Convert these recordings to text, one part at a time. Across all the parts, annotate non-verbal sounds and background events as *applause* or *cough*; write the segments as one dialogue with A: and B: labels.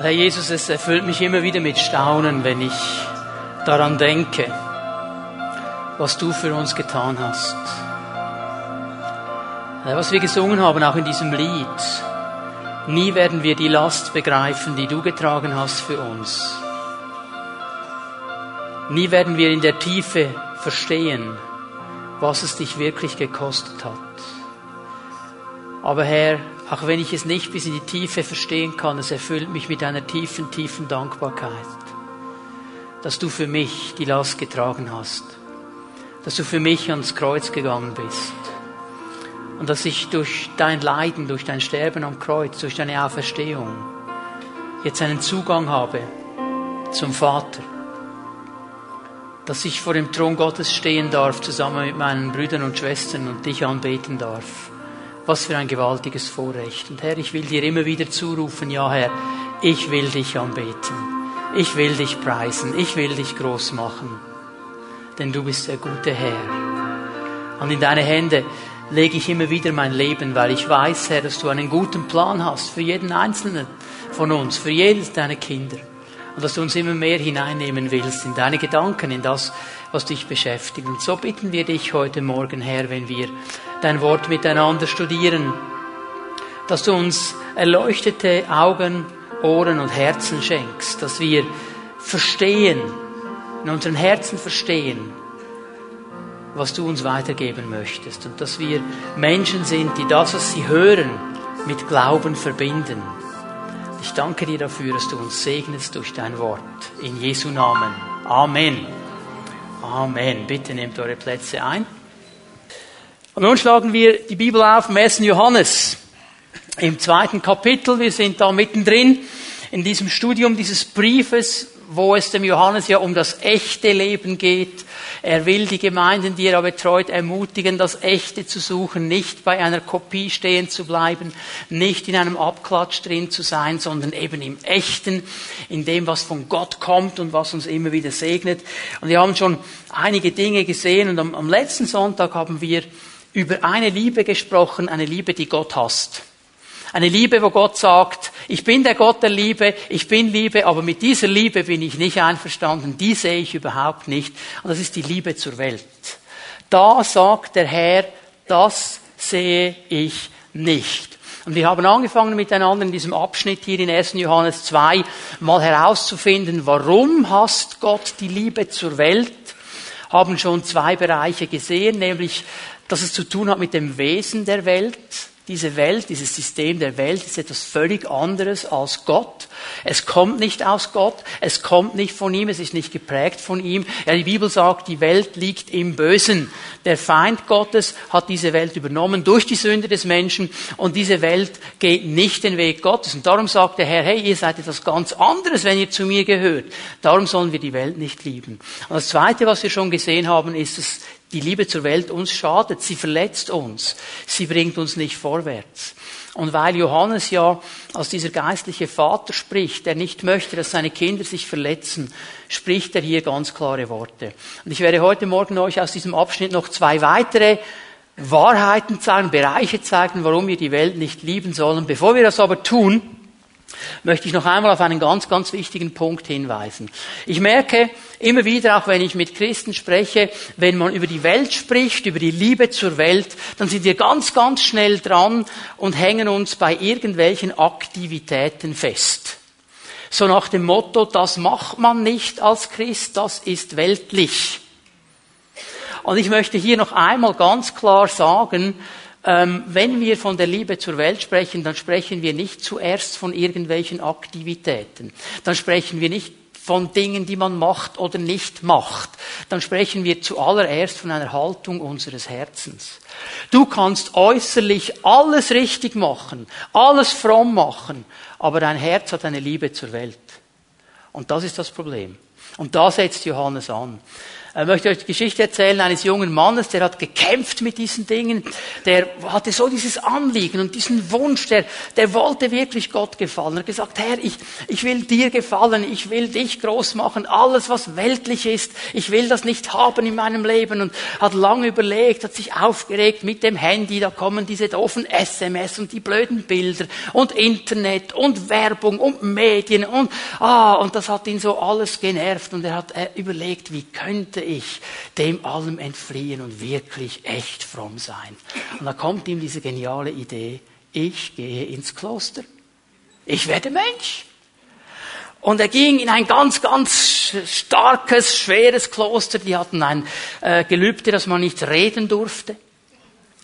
A: Herr Jesus, es erfüllt mich immer wieder mit Staunen, wenn ich daran denke, was du für uns getan hast. Was wir gesungen haben, auch in diesem Lied, nie werden wir die Last begreifen, die du getragen hast für uns. Nie werden wir in der Tiefe verstehen, was es dich wirklich gekostet hat. Aber Herr, auch wenn ich es nicht bis in die Tiefe verstehen kann, es erfüllt mich mit einer tiefen, tiefen Dankbarkeit, dass du für mich die Last getragen hast, dass du für mich ans Kreuz gegangen bist und dass ich durch dein Leiden, durch dein Sterben am Kreuz, durch deine Auferstehung jetzt einen Zugang habe zum Vater, dass ich vor dem Thron Gottes stehen darf, zusammen mit meinen Brüdern und Schwestern und dich anbeten darf. Was für ein gewaltiges Vorrecht. Und Herr, ich will dir immer wieder zurufen, ja Herr, ich will dich anbeten. Ich will dich preisen. Ich will dich groß machen. Denn du bist der gute Herr. Und in deine Hände lege ich immer wieder mein Leben, weil ich weiß, Herr, dass du einen guten Plan hast für jeden Einzelnen von uns, für jedes deiner Kinder. Und dass du uns immer mehr hineinnehmen willst in deine Gedanken, in das, was dich beschäftigt. Und so bitten wir dich heute Morgen, Herr, wenn wir dein Wort miteinander studieren, dass du uns erleuchtete Augen, Ohren und Herzen schenkst, dass wir verstehen, in unseren Herzen verstehen, was du uns weitergeben möchtest und dass wir Menschen sind, die das, was sie hören, mit Glauben verbinden. Ich danke dir dafür, dass du uns segnest durch dein Wort. In Jesu Namen. Amen. Amen. Bitte nehmt eure Plätze ein. Und nun schlagen wir die Bibel auf 1. Johannes im zweiten Kapitel. Wir sind da mittendrin in diesem Studium dieses Briefes, wo es dem Johannes ja um das echte Leben geht. Er will die Gemeinden, die er betreut, ermutigen, das Echte zu suchen, nicht bei einer Kopie stehen zu bleiben, nicht in einem Abklatsch drin zu sein, sondern eben im Echten, in dem, was von Gott kommt und was uns immer wieder segnet. Und wir haben schon einige Dinge gesehen und am, am letzten Sonntag haben wir über eine Liebe gesprochen, eine Liebe, die Gott hasst. Eine Liebe, wo Gott sagt, ich bin der Gott der Liebe, ich bin Liebe, aber mit dieser Liebe bin ich nicht einverstanden, die sehe ich überhaupt nicht. Und das ist die Liebe zur Welt. Da sagt der Herr, das sehe ich nicht. Und wir haben angefangen miteinander in diesem Abschnitt hier in 1. Johannes 2 mal herauszufinden, warum hasst Gott die Liebe zur Welt? Haben schon zwei Bereiche gesehen, nämlich dass es zu tun hat mit dem Wesen der Welt. Diese Welt, dieses System der Welt ist etwas völlig anderes als Gott. Es kommt nicht aus Gott, es kommt nicht von ihm, es ist nicht geprägt von ihm. Ja, die Bibel sagt, die Welt liegt im Bösen. Der Feind Gottes hat diese Welt übernommen durch die Sünde des Menschen und diese Welt geht nicht den Weg Gottes. Und darum sagt der Herr, hey, ihr seid etwas ganz anderes, wenn ihr zu mir gehört. Darum sollen wir die Welt nicht lieben. Und das Zweite, was wir schon gesehen haben, ist, dass die Liebe zur Welt uns schadet, sie verletzt uns, sie bringt uns nicht vorwärts. Und weil Johannes ja als dieser geistliche Vater spricht, der nicht möchte, dass seine Kinder sich verletzen, spricht er hier ganz klare Worte. Und ich werde heute Morgen euch aus diesem Abschnitt noch zwei weitere Wahrheiten zeigen, Bereiche zeigen, warum wir die Welt nicht lieben sollen. Bevor wir das aber tun, möchte ich noch einmal auf einen ganz, ganz wichtigen Punkt hinweisen. Ich merke immer wieder, auch wenn ich mit Christen spreche, wenn man über die Welt spricht, über die Liebe zur Welt, dann sind wir ganz, ganz schnell dran und hängen uns bei irgendwelchen Aktivitäten fest. So nach dem Motto, das macht man nicht als Christ, das ist weltlich. Und ich möchte hier noch einmal ganz klar sagen, ähm, wenn wir von der Liebe zur Welt sprechen, dann sprechen wir nicht zuerst von irgendwelchen Aktivitäten. Dann sprechen wir nicht von Dingen, die man macht oder nicht macht. Dann sprechen wir zuallererst von einer Haltung unseres Herzens. Du kannst äußerlich alles richtig machen, alles fromm machen, aber dein Herz hat eine Liebe zur Welt. Und das ist das Problem. Und da setzt Johannes an. Ich möchte euch die Geschichte erzählen eines jungen Mannes, der hat gekämpft mit diesen Dingen, der hatte so dieses Anliegen und diesen Wunsch, der, der wollte wirklich Gott gefallen. Er hat gesagt, Herr, ich, ich will dir gefallen, ich will dich groß machen, alles was weltlich ist, ich will das nicht haben in meinem Leben. Und hat lange überlegt, hat sich aufgeregt mit dem Handy, da kommen diese doofen SMS und die blöden Bilder und Internet und Werbung und Medien und, ah, und das hat ihn so alles genervt. Und er hat äh, überlegt, wie könnte ich dem allem entfliehen und wirklich echt fromm sein. Und da kommt ihm diese geniale Idee, ich gehe ins Kloster. Ich werde Mensch. Und er ging in ein ganz, ganz starkes, schweres Kloster. Die hatten ein äh, Gelübde, dass man nicht reden durfte.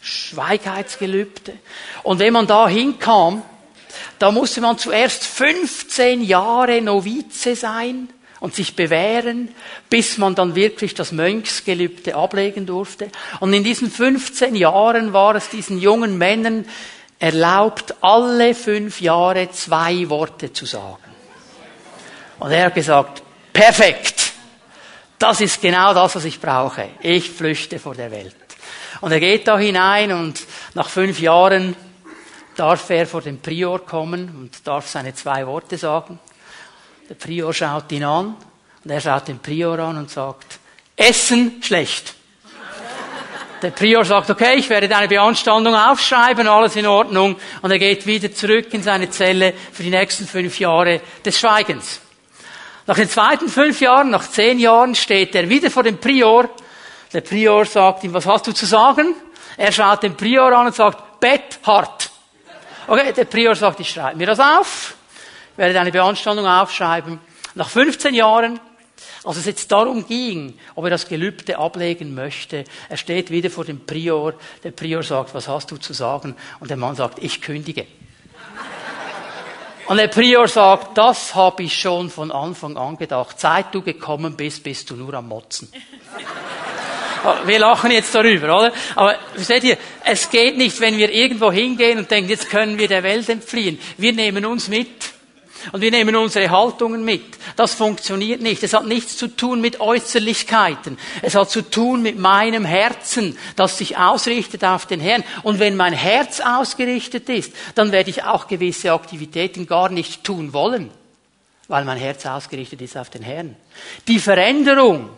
A: Schweigheitsgelübde. Und wenn man da hinkam, da musste man zuerst 15 Jahre Novize sein und sich bewähren, bis man dann wirklich das Mönchsgelübde ablegen durfte. Und in diesen 15 Jahren war es diesen jungen Männern erlaubt, alle fünf Jahre zwei Worte zu sagen. Und er hat gesagt, perfekt, das ist genau das, was ich brauche. Ich flüchte vor der Welt. Und er geht da hinein und nach fünf Jahren darf er vor den Prior kommen und darf seine zwei Worte sagen. Der Prior schaut ihn an und er schaut den Prior an und sagt, Essen schlecht. Der Prior sagt, okay, ich werde deine Beanstandung aufschreiben, alles in Ordnung. Und er geht wieder zurück in seine Zelle für die nächsten fünf Jahre des Schweigens. Nach den zweiten fünf Jahren, nach zehn Jahren steht er wieder vor dem Prior. Der Prior sagt ihm, was hast du zu sagen? Er schaut den Prior an und sagt, Bett hart. Okay, der Prior sagt, ich schreibe mir das auf, werde deine Beanstandung aufschreiben. Nach 15 Jahren, als es jetzt darum ging, ob er das Gelübde ablegen möchte, er steht wieder vor dem Prior. Der Prior sagt, was hast du zu sagen? Und der Mann sagt, ich kündige. Und der Prior sagt, das habe ich schon von Anfang an gedacht. Seit du gekommen bist, bist du nur am Motzen. Wir lachen jetzt darüber, oder? Aber versteht ihr, es geht nicht, wenn wir irgendwo hingehen und denken, jetzt können wir der Welt entfliehen. Wir nehmen uns mit. Und wir nehmen unsere Haltungen mit. Das funktioniert nicht. Es hat nichts zu tun mit Äußerlichkeiten. Es hat zu tun mit meinem Herzen, das sich ausrichtet auf den Herrn. Und wenn mein Herz ausgerichtet ist, dann werde ich auch gewisse Aktivitäten gar nicht tun wollen, weil mein Herz ausgerichtet ist auf den Herrn. Die Veränderung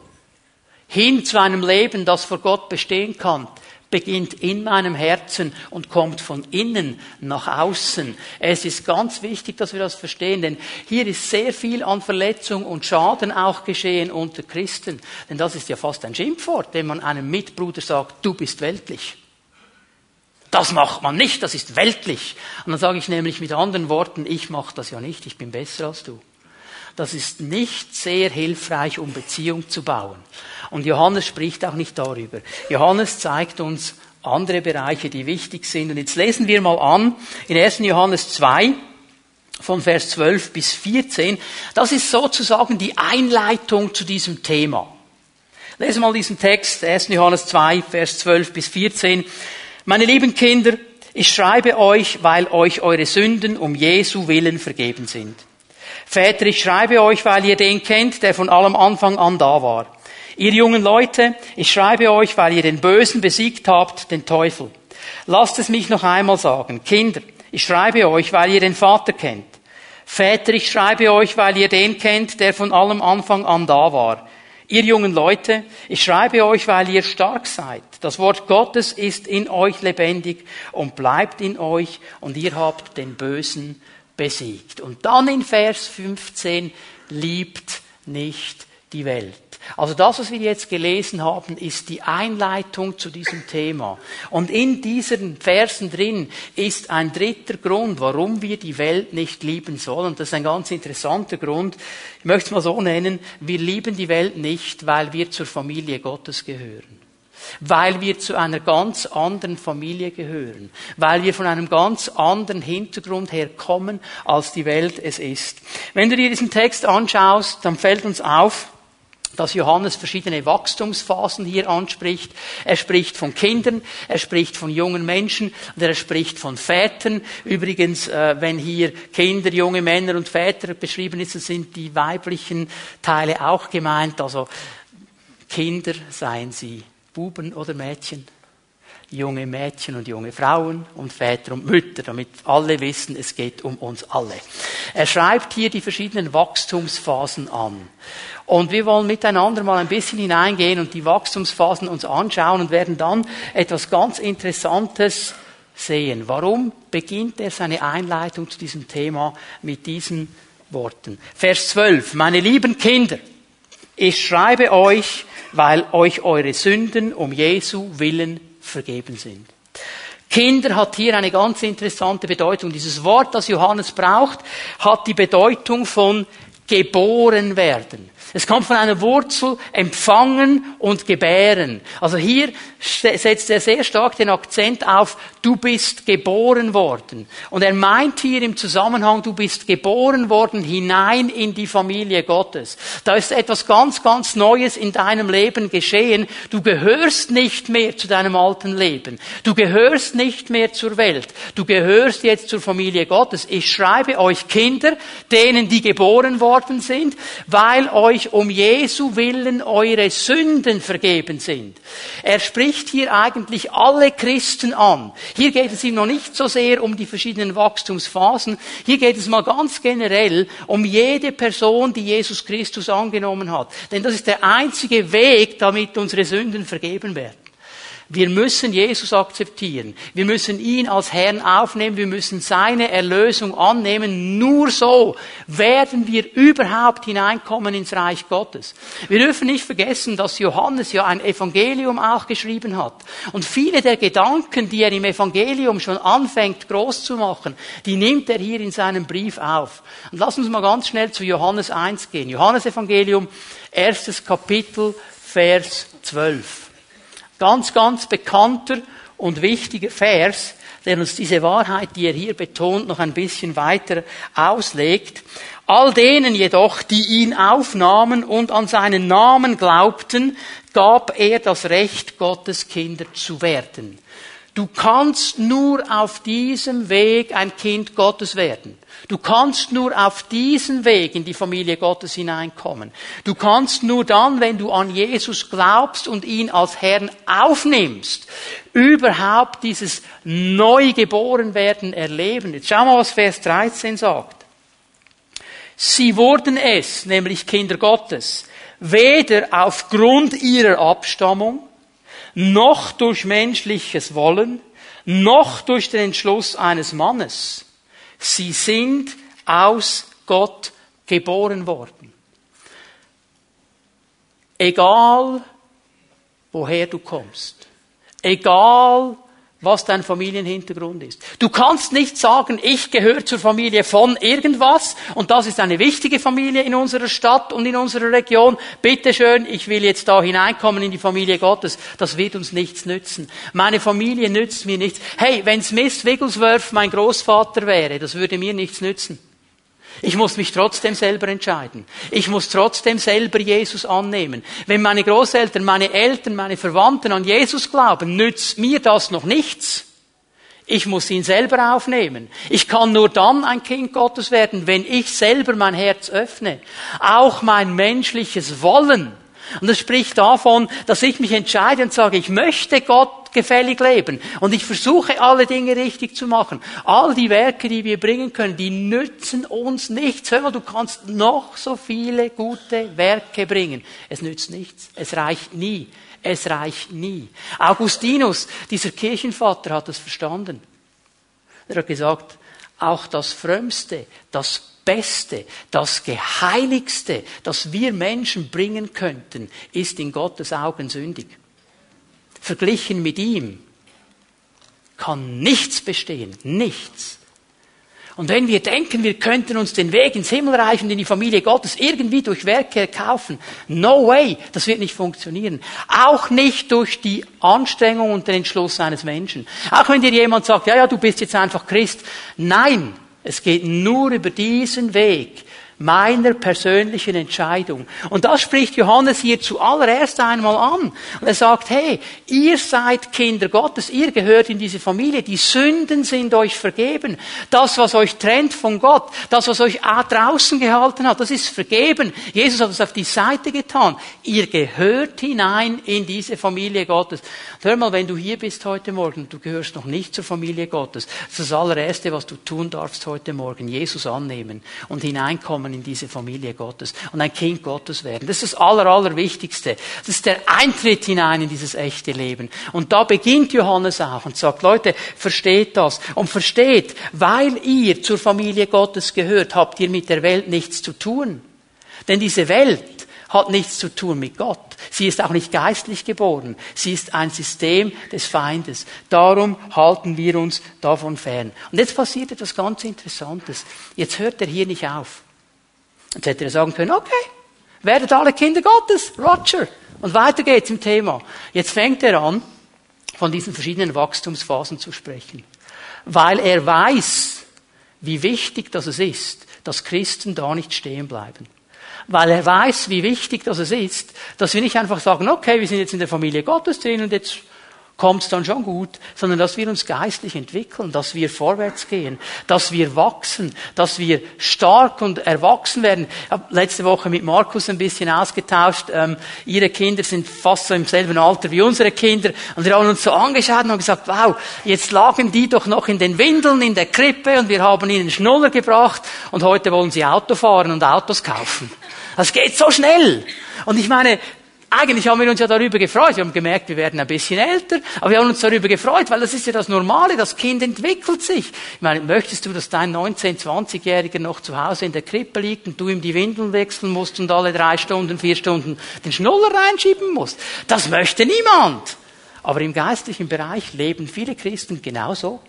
A: hin zu einem Leben, das vor Gott bestehen kann, beginnt in meinem Herzen und kommt von innen nach außen. Es ist ganz wichtig, dass wir das verstehen, denn hier ist sehr viel an Verletzung und Schaden auch geschehen unter Christen. Denn das ist ja fast ein Schimpfwort, wenn man einem Mitbruder sagt, du bist weltlich. Das macht man nicht, das ist weltlich. Und dann sage ich nämlich mit anderen Worten, ich mache das ja nicht, ich bin besser als du. Das ist nicht sehr hilfreich, um Beziehung zu bauen. Und Johannes spricht auch nicht darüber. Johannes zeigt uns andere Bereiche, die wichtig sind. Und jetzt lesen wir mal an in 1. Johannes 2 von Vers 12 bis 14. Das ist sozusagen die Einleitung zu diesem Thema. Lesen mal diesen Text, 1. Johannes 2, Vers 12 bis 14. Meine lieben Kinder, ich schreibe euch, weil euch eure Sünden um Jesu willen vergeben sind. Väter, ich schreibe euch, weil ihr den kennt, der von allem Anfang an da war. Ihr jungen Leute, ich schreibe euch, weil ihr den Bösen besiegt habt, den Teufel. Lasst es mich noch einmal sagen. Kinder, ich schreibe euch, weil ihr den Vater kennt. Väter, ich schreibe euch, weil ihr den kennt, der von allem Anfang an da war. Ihr jungen Leute, ich schreibe euch, weil ihr stark seid. Das Wort Gottes ist in euch lebendig und bleibt in euch und ihr habt den Bösen besiegt. Und dann in Vers 15, liebt nicht die Welt. Also das, was wir jetzt gelesen haben, ist die Einleitung zu diesem Thema. Und in diesen Versen drin ist ein dritter Grund, warum wir die Welt nicht lieben sollen. Und das ist ein ganz interessanter Grund. Ich möchte es mal so nennen. Wir lieben die Welt nicht, weil wir zur Familie Gottes gehören weil wir zu einer ganz anderen Familie gehören, weil wir von einem ganz anderen Hintergrund herkommen, als die Welt es ist. Wenn du dir diesen Text anschaust, dann fällt uns auf, dass Johannes verschiedene Wachstumsphasen hier anspricht. Er spricht von Kindern, er spricht von jungen Menschen und er spricht von Vätern. Übrigens, äh, wenn hier Kinder, junge Männer und Väter beschrieben ist, sind die weiblichen Teile auch gemeint. Also Kinder, seien sie Buben oder Mädchen, junge Mädchen und junge Frauen und Väter und Mütter, damit alle wissen, es geht um uns alle. Er schreibt hier die verschiedenen Wachstumsphasen an. Und wir wollen miteinander mal ein bisschen hineingehen und die Wachstumsphasen uns anschauen und werden dann etwas ganz Interessantes sehen. Warum beginnt er seine Einleitung zu diesem Thema mit diesen Worten? Vers 12. Meine lieben Kinder, ich schreibe euch, weil euch eure Sünden um Jesu willen vergeben sind. Kinder hat hier eine ganz interessante Bedeutung. Dieses Wort, das Johannes braucht, hat die Bedeutung von geboren werden. Es kommt von einer Wurzel empfangen und gebären. Also hier setzt er sehr stark den Akzent auf, du bist geboren worden. Und er meint hier im Zusammenhang, du bist geboren worden hinein in die Familie Gottes. Da ist etwas ganz, ganz Neues in deinem Leben geschehen. Du gehörst nicht mehr zu deinem alten Leben. Du gehörst nicht mehr zur Welt. Du gehörst jetzt zur Familie Gottes. Ich schreibe euch Kinder, denen die geboren worden sind, weil euch um Jesu willen eure Sünden vergeben sind. Er spricht hier eigentlich alle Christen an. Hier geht es ihm noch nicht so sehr um die verschiedenen Wachstumsphasen. Hier geht es mal ganz generell um jede Person, die Jesus Christus angenommen hat. Denn das ist der einzige Weg, damit unsere Sünden vergeben werden. Wir müssen Jesus akzeptieren. Wir müssen ihn als Herrn aufnehmen. Wir müssen seine Erlösung annehmen. Nur so werden wir überhaupt hineinkommen ins Reich Gottes. Wir dürfen nicht vergessen, dass Johannes ja ein Evangelium auch geschrieben hat. Und viele der Gedanken, die er im Evangelium schon anfängt groß zu machen, die nimmt er hier in seinem Brief auf. Und lass uns mal ganz schnell zu Johannes 1 gehen. Johannes Evangelium, erstes Kapitel, Vers 12. Ganz, ganz bekannter und wichtiger Vers, der uns diese Wahrheit, die er hier betont, noch ein bisschen weiter auslegt. All denen jedoch, die ihn aufnahmen und an seinen Namen glaubten, gab er das Recht, Gottes Kinder zu werden. Du kannst nur auf diesem Weg ein Kind Gottes werden. Du kannst nur auf diesen Weg in die Familie Gottes hineinkommen. Du kannst nur dann, wenn du an Jesus glaubst und ihn als Herrn aufnimmst, überhaupt dieses Neugeborenwerden erleben. Jetzt schau mal, was Vers 13 sagt. Sie wurden es, nämlich Kinder Gottes, weder aufgrund ihrer Abstammung, noch durch menschliches Wollen, noch durch den Entschluss eines Mannes, Sie sind aus Gott geboren worden. Egal, woher du kommst. Egal, was dein Familienhintergrund ist. Du kannst nicht sagen, ich gehöre zur Familie von irgendwas und das ist eine wichtige Familie in unserer Stadt und in unserer Region. Bitte schön, ich will jetzt da hineinkommen in die Familie Gottes. Das wird uns nichts nützen. Meine Familie nützt mir nichts. Hey, wenn Smith Wigglesworth mein Großvater wäre, das würde mir nichts nützen. Ich muss mich trotzdem selber entscheiden. Ich muss trotzdem selber Jesus annehmen. Wenn meine Großeltern, meine Eltern, meine Verwandten an Jesus glauben, nützt mir das noch nichts. Ich muss ihn selber aufnehmen. Ich kann nur dann ein Kind Gottes werden, wenn ich selber mein Herz öffne. Auch mein menschliches Wollen. Und das spricht davon, dass ich mich entscheide und sage, ich möchte Gott gefällig leben. Und ich versuche alle Dinge richtig zu machen. All die Werke, die wir bringen können, die nützen uns nichts. Hör mal, du kannst noch so viele gute Werke bringen. Es nützt nichts. Es reicht nie. Es reicht nie. Augustinus, dieser Kirchenvater, hat das verstanden. Er hat gesagt, auch das Frömmste, das Beste, das Geheiligste, das wir Menschen bringen könnten, ist in Gottes Augen sündig verglichen mit ihm kann nichts bestehen. Nichts. Und wenn wir denken, wir könnten uns den Weg ins Himmelreich und in die Familie Gottes irgendwie durch Werke kaufen, no way, das wird nicht funktionieren. Auch nicht durch die Anstrengung und den Entschluss eines Menschen. Auch wenn dir jemand sagt, ja, ja, du bist jetzt einfach Christ. Nein, es geht nur über diesen Weg, meiner persönlichen Entscheidung. Und das spricht Johannes hier zuallererst einmal an. Und er sagt, hey, ihr seid Kinder Gottes, ihr gehört in diese Familie, die Sünden sind euch vergeben. Das, was euch trennt von Gott, das, was euch draußen gehalten hat, das ist vergeben. Jesus hat es auf die Seite getan. Ihr gehört hinein in diese Familie Gottes. Und hör mal, wenn du hier bist heute Morgen, du gehörst noch nicht zur Familie Gottes, das ist das allererste, was du tun darfst heute Morgen, Jesus annehmen und hineinkommen kommen in diese Familie Gottes und ein Kind Gottes werden. Das ist das Aller, Allerwichtigste. Das ist der Eintritt hinein in dieses echte Leben. Und da beginnt Johannes auch und sagt, Leute, versteht das. Und versteht, weil ihr zur Familie Gottes gehört, habt ihr mit der Welt nichts zu tun. Denn diese Welt hat nichts zu tun mit Gott. Sie ist auch nicht geistlich geboren. Sie ist ein System des Feindes. Darum halten wir uns davon fern. Und jetzt passiert etwas ganz Interessantes. Jetzt hört er hier nicht auf. Jetzt hätte er sagen können, okay, werdet alle Kinder Gottes, Roger. Und weiter geht's im Thema. Jetzt fängt er an, von diesen verschiedenen Wachstumsphasen zu sprechen. Weil er weiß, wie wichtig das ist, dass Christen da nicht stehen bleiben. Weil er weiß, wie wichtig das ist, dass wir nicht einfach sagen, okay, wir sind jetzt in der Familie Gottes drin und jetzt kommt es dann schon gut, sondern dass wir uns geistlich entwickeln, dass wir vorwärts gehen, dass wir wachsen, dass wir stark und erwachsen werden. Ich habe letzte Woche mit Markus ein bisschen ausgetauscht. Ähm, ihre Kinder sind fast so im selben Alter wie unsere Kinder und wir haben uns so angeschaut und haben gesagt, wow, jetzt lagen die doch noch in den Windeln in der Krippe und wir haben ihnen Schnuller gebracht und heute wollen sie Auto fahren und Autos kaufen. Das geht so schnell. Und ich meine, eigentlich haben wir uns ja darüber gefreut. Wir haben gemerkt, wir werden ein bisschen älter, aber wir haben uns darüber gefreut, weil das ist ja das Normale. Das Kind entwickelt sich. Ich meine, möchtest du, dass dein 19-, 20-Jähriger noch zu Hause in der Krippe liegt und du ihm die Windeln wechseln musst und alle drei Stunden, vier Stunden den Schnuller reinschieben musst? Das möchte niemand. Aber im geistlichen Bereich leben viele Christen genauso.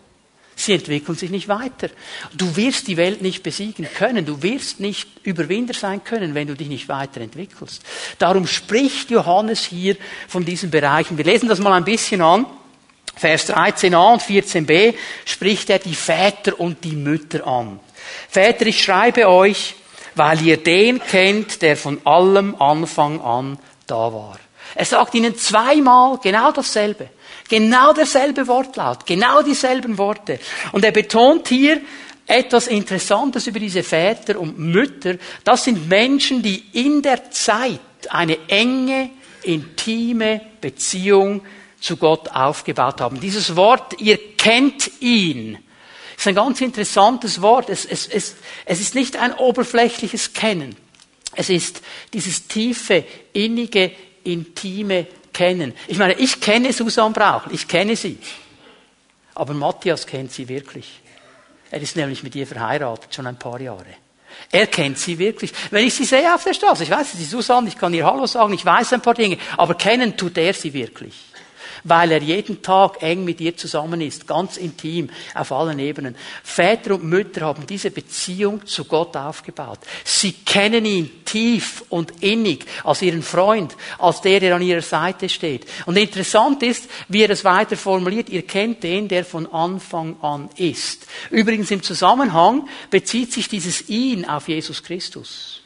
A: Sie entwickeln sich nicht weiter. Du wirst die Welt nicht besiegen können. Du wirst nicht Überwinder sein können, wenn du dich nicht weiterentwickelst. Darum spricht Johannes hier von diesen Bereichen. Wir lesen das mal ein bisschen an. Vers 13a und 14b spricht er die Väter und die Mütter an. Väter, ich schreibe euch, weil ihr den kennt, der von allem Anfang an da war. Er sagt ihnen zweimal genau dasselbe. Genau derselbe Wortlaut, genau dieselben Worte. Und er betont hier etwas Interessantes über diese Väter und Mütter. Das sind Menschen, die in der Zeit eine enge, intime Beziehung zu Gott aufgebaut haben. Dieses Wort, ihr kennt ihn, ist ein ganz interessantes Wort. Es, es, es, es ist nicht ein oberflächliches Kennen. Es ist dieses tiefe, innige, intime kennen. Ich meine, ich kenne Susan Brauch, ich kenne sie. Aber Matthias kennt sie wirklich. Er ist nämlich mit ihr verheiratet, schon ein paar Jahre. Er kennt sie wirklich. Wenn ich sie sehe auf der Straße, ich weiß, sie ist Susan, ich kann ihr Hallo sagen, ich weiß ein paar Dinge, aber kennen tut er sie wirklich weil er jeden Tag eng mit ihr zusammen ist, ganz intim, auf allen Ebenen. Väter und Mütter haben diese Beziehung zu Gott aufgebaut. Sie kennen ihn tief und innig als ihren Freund, als der, der an ihrer Seite steht. Und interessant ist, wie er es weiter formuliert, ihr kennt den, der von Anfang an ist. Übrigens im Zusammenhang bezieht sich dieses ihn auf Jesus Christus.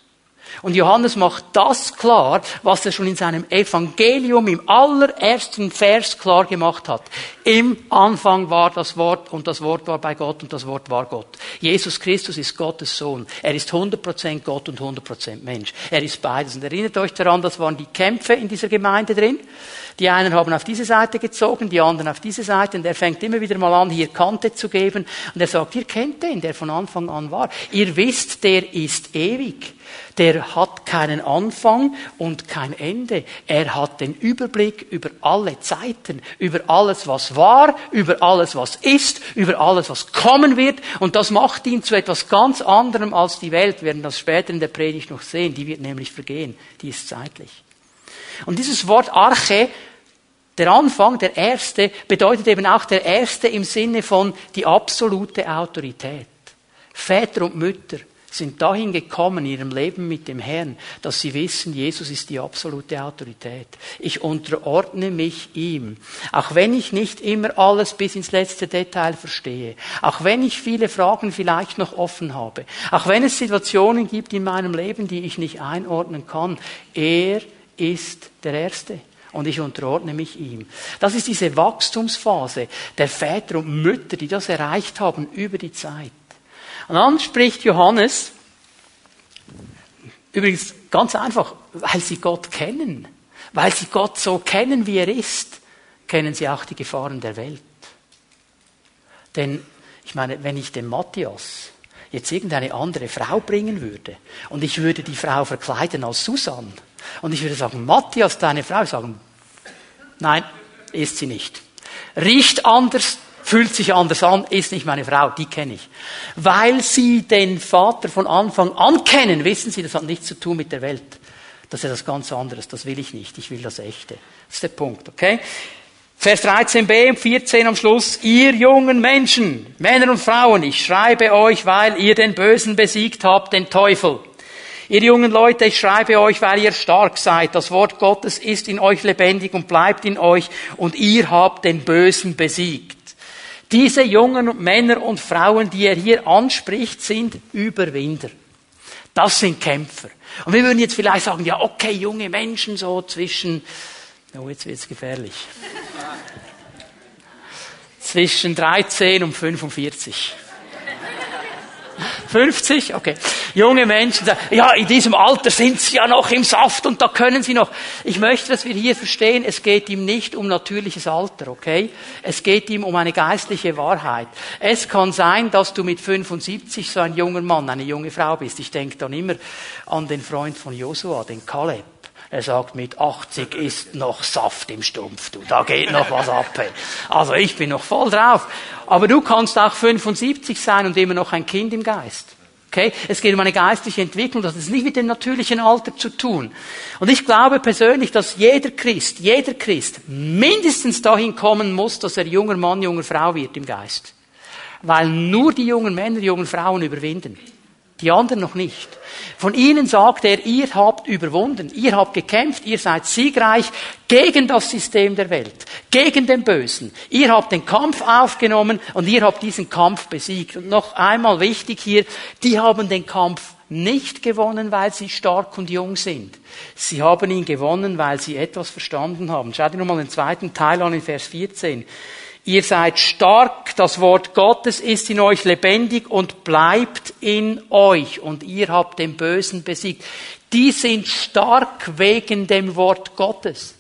A: Und Johannes macht das klar, was er schon in seinem Evangelium im allerersten Vers klar gemacht hat. Im Anfang war das Wort und das Wort war bei Gott und das Wort war Gott. Jesus Christus ist Gottes Sohn. Er ist 100% Gott und 100% Mensch. Er ist beides. Und erinnert euch daran, das waren die Kämpfe in dieser Gemeinde drin. Die einen haben auf diese Seite gezogen, die anderen auf diese Seite. Und er fängt immer wieder mal an, hier Kante zu geben. Und er sagt, ihr kennt den, der von Anfang an war. Ihr wisst, der ist ewig. Der hat keinen Anfang und kein Ende. Er hat den Überblick über alle Zeiten, über alles, was war, über alles, was ist, über alles, was kommen wird. Und das macht ihn zu etwas ganz anderem als die Welt. Wir werden das später in der Predigt noch sehen. Die wird nämlich vergehen. Die ist zeitlich. Und dieses Wort Arche der Anfang, der Erste, bedeutet eben auch der Erste im Sinne von die absolute Autorität. Väter und Mütter sind dahin gekommen in ihrem Leben mit dem Herrn, dass sie wissen, Jesus ist die absolute Autorität. Ich unterordne mich ihm. Auch wenn ich nicht immer alles bis ins letzte Detail verstehe. Auch wenn ich viele Fragen vielleicht noch offen habe. Auch wenn es Situationen gibt in meinem Leben, die ich nicht einordnen kann. Er ist der Erste und ich unterordne mich ihm. Das ist diese Wachstumsphase der Väter und Mütter, die das erreicht haben über die Zeit. Und dann spricht Johannes, übrigens ganz einfach, weil sie Gott kennen, weil sie Gott so kennen, wie er ist, kennen sie auch die Gefahren der Welt. Denn ich meine, wenn ich dem Matthias jetzt irgendeine andere Frau bringen würde und ich würde die Frau verkleiden als Susan und ich würde sagen, Matthias, deine Frau, sagen, nein, ist sie nicht. Riecht anders, fühlt sich anders an, ist nicht meine Frau, die kenne ich. Weil sie den Vater von Anfang an kennen, wissen sie, das hat nichts zu tun mit der Welt. Das ist etwas ganz anderes, das will ich nicht, ich will das Echte. Das ist der Punkt, okay? Vers 13b und 14 am Schluss. Ihr jungen Menschen, Männer und Frauen, ich schreibe euch, weil ihr den Bösen besiegt habt, den Teufel. Ihr jungen Leute, ich schreibe euch, weil ihr stark seid. Das Wort Gottes ist in euch lebendig und bleibt in euch und ihr habt den Bösen besiegt. Diese jungen Männer und Frauen, die er hier anspricht, sind Überwinder. Das sind Kämpfer. Und wir würden jetzt vielleicht sagen, ja, okay, junge Menschen so zwischen, oh, jetzt wird's gefährlich. *laughs* zwischen 13 und 45. 50? Okay. Junge Menschen sagen, ja, in diesem Alter sind sie ja noch im Saft und da können sie noch. Ich möchte, dass wir hier verstehen, es geht ihm nicht um natürliches Alter, okay? Es geht ihm um eine geistliche Wahrheit. Es kann sein, dass du mit 75 so ein junger Mann, eine junge Frau bist. Ich denke dann immer an den Freund von Josua, den Kaleb. Er sagt, mit 80 ist noch Saft im Stumpf, du. Da geht noch was ab. Hey. Also ich bin noch voll drauf. Aber du kannst auch 75 sein und immer noch ein Kind im Geist. Okay? Es geht um eine geistliche Entwicklung, das hat nicht mit dem natürlichen Alter zu tun. Und ich glaube persönlich, dass jeder Christ, jeder Christ mindestens dahin kommen muss, dass er junger Mann, junger Frau wird im Geist. Weil nur die jungen Männer, jungen Frauen überwinden. Die anderen noch nicht. Von ihnen sagt er, ihr habt überwunden, ihr habt gekämpft, ihr seid siegreich gegen das System der Welt, gegen den Bösen. Ihr habt den Kampf aufgenommen und ihr habt diesen Kampf besiegt. Und noch einmal wichtig hier, die haben den Kampf nicht gewonnen, weil sie stark und jung sind. Sie haben ihn gewonnen, weil sie etwas verstanden haben. Schaut ihr nochmal den zweiten Teil an in Vers 14. Ihr seid stark, das Wort Gottes ist in euch lebendig und bleibt in euch und ihr habt den Bösen besiegt. Die sind stark wegen dem Wort Gottes.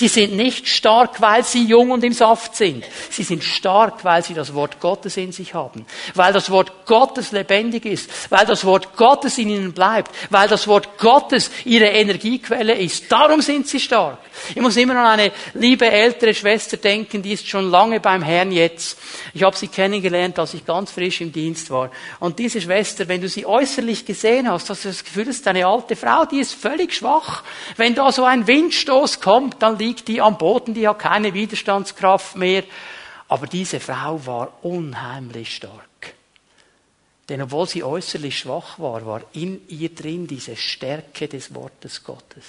A: Die sind nicht stark, weil sie jung und im Saft sind. Sie sind stark, weil sie das Wort Gottes in sich haben. Weil das Wort Gottes lebendig ist. Weil das Wort Gottes in ihnen bleibt. Weil das Wort Gottes ihre Energiequelle ist. Darum sind sie stark. Ich muss immer an eine liebe ältere Schwester denken, die ist schon lange beim Herrn jetzt. Ich habe sie kennengelernt, als ich ganz frisch im Dienst war. Und diese Schwester, wenn du sie äußerlich gesehen hast, hast du das Gefühl, das ist eine alte Frau, die ist völlig schwach. Wenn da so ein Windstoß kommt, dann liegt die am Boden, die hat keine Widerstandskraft mehr. Aber diese Frau war unheimlich stark. Denn obwohl sie äußerlich schwach war, war in ihr drin diese Stärke des Wortes Gottes.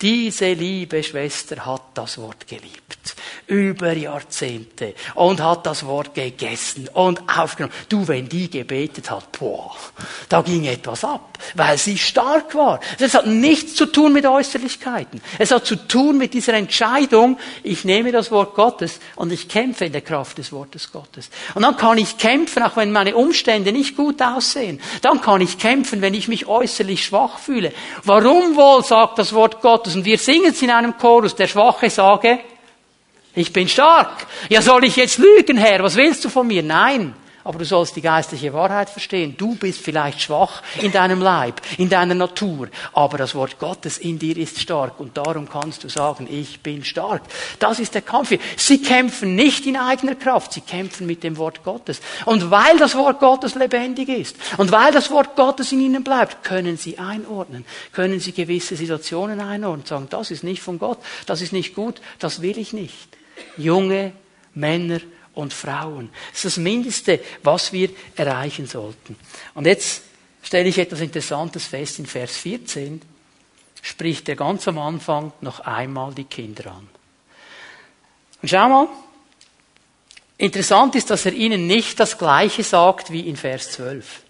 A: Diese liebe Schwester hat das Wort geliebt. Über Jahrzehnte. Und hat das Wort gegessen und aufgenommen. Du, wenn die gebetet hat, boah, da ging etwas ab. Weil sie stark war. Das hat nichts zu tun mit Äußerlichkeiten. Es hat zu tun mit dieser Entscheidung, ich nehme das Wort Gottes und ich kämpfe in der Kraft des Wortes Gottes. Und dann kann ich kämpfen, auch wenn meine Umstände nicht gut aussehen. Dann kann ich kämpfen, wenn ich mich äußerlich schwach fühle. Warum wohl, sagt das Wort Gottes. Und wir singen es in einem Chorus, der Schwache sage, ich bin stark. Ja, soll ich jetzt lügen, Herr? Was willst du von mir? Nein. Aber du sollst die geistliche Wahrheit verstehen. Du bist vielleicht schwach in deinem Leib, in deiner Natur, aber das Wort Gottes in dir ist stark und darum kannst du sagen, ich bin stark. Das ist der Kampf. Sie kämpfen nicht in eigener Kraft, sie kämpfen mit dem Wort Gottes. Und weil das Wort Gottes lebendig ist und weil das Wort Gottes in ihnen bleibt, können sie einordnen, können sie gewisse Situationen einordnen und sagen, das ist nicht von Gott, das ist nicht gut, das will ich nicht. Junge Männer und Frauen. Das ist das Mindeste, was wir erreichen sollten. Und jetzt stelle ich etwas Interessantes fest. In Vers 14 spricht er ganz am Anfang noch einmal die Kinder an. Und schau mal, interessant ist, dass er ihnen nicht das Gleiche sagt wie in Vers 12.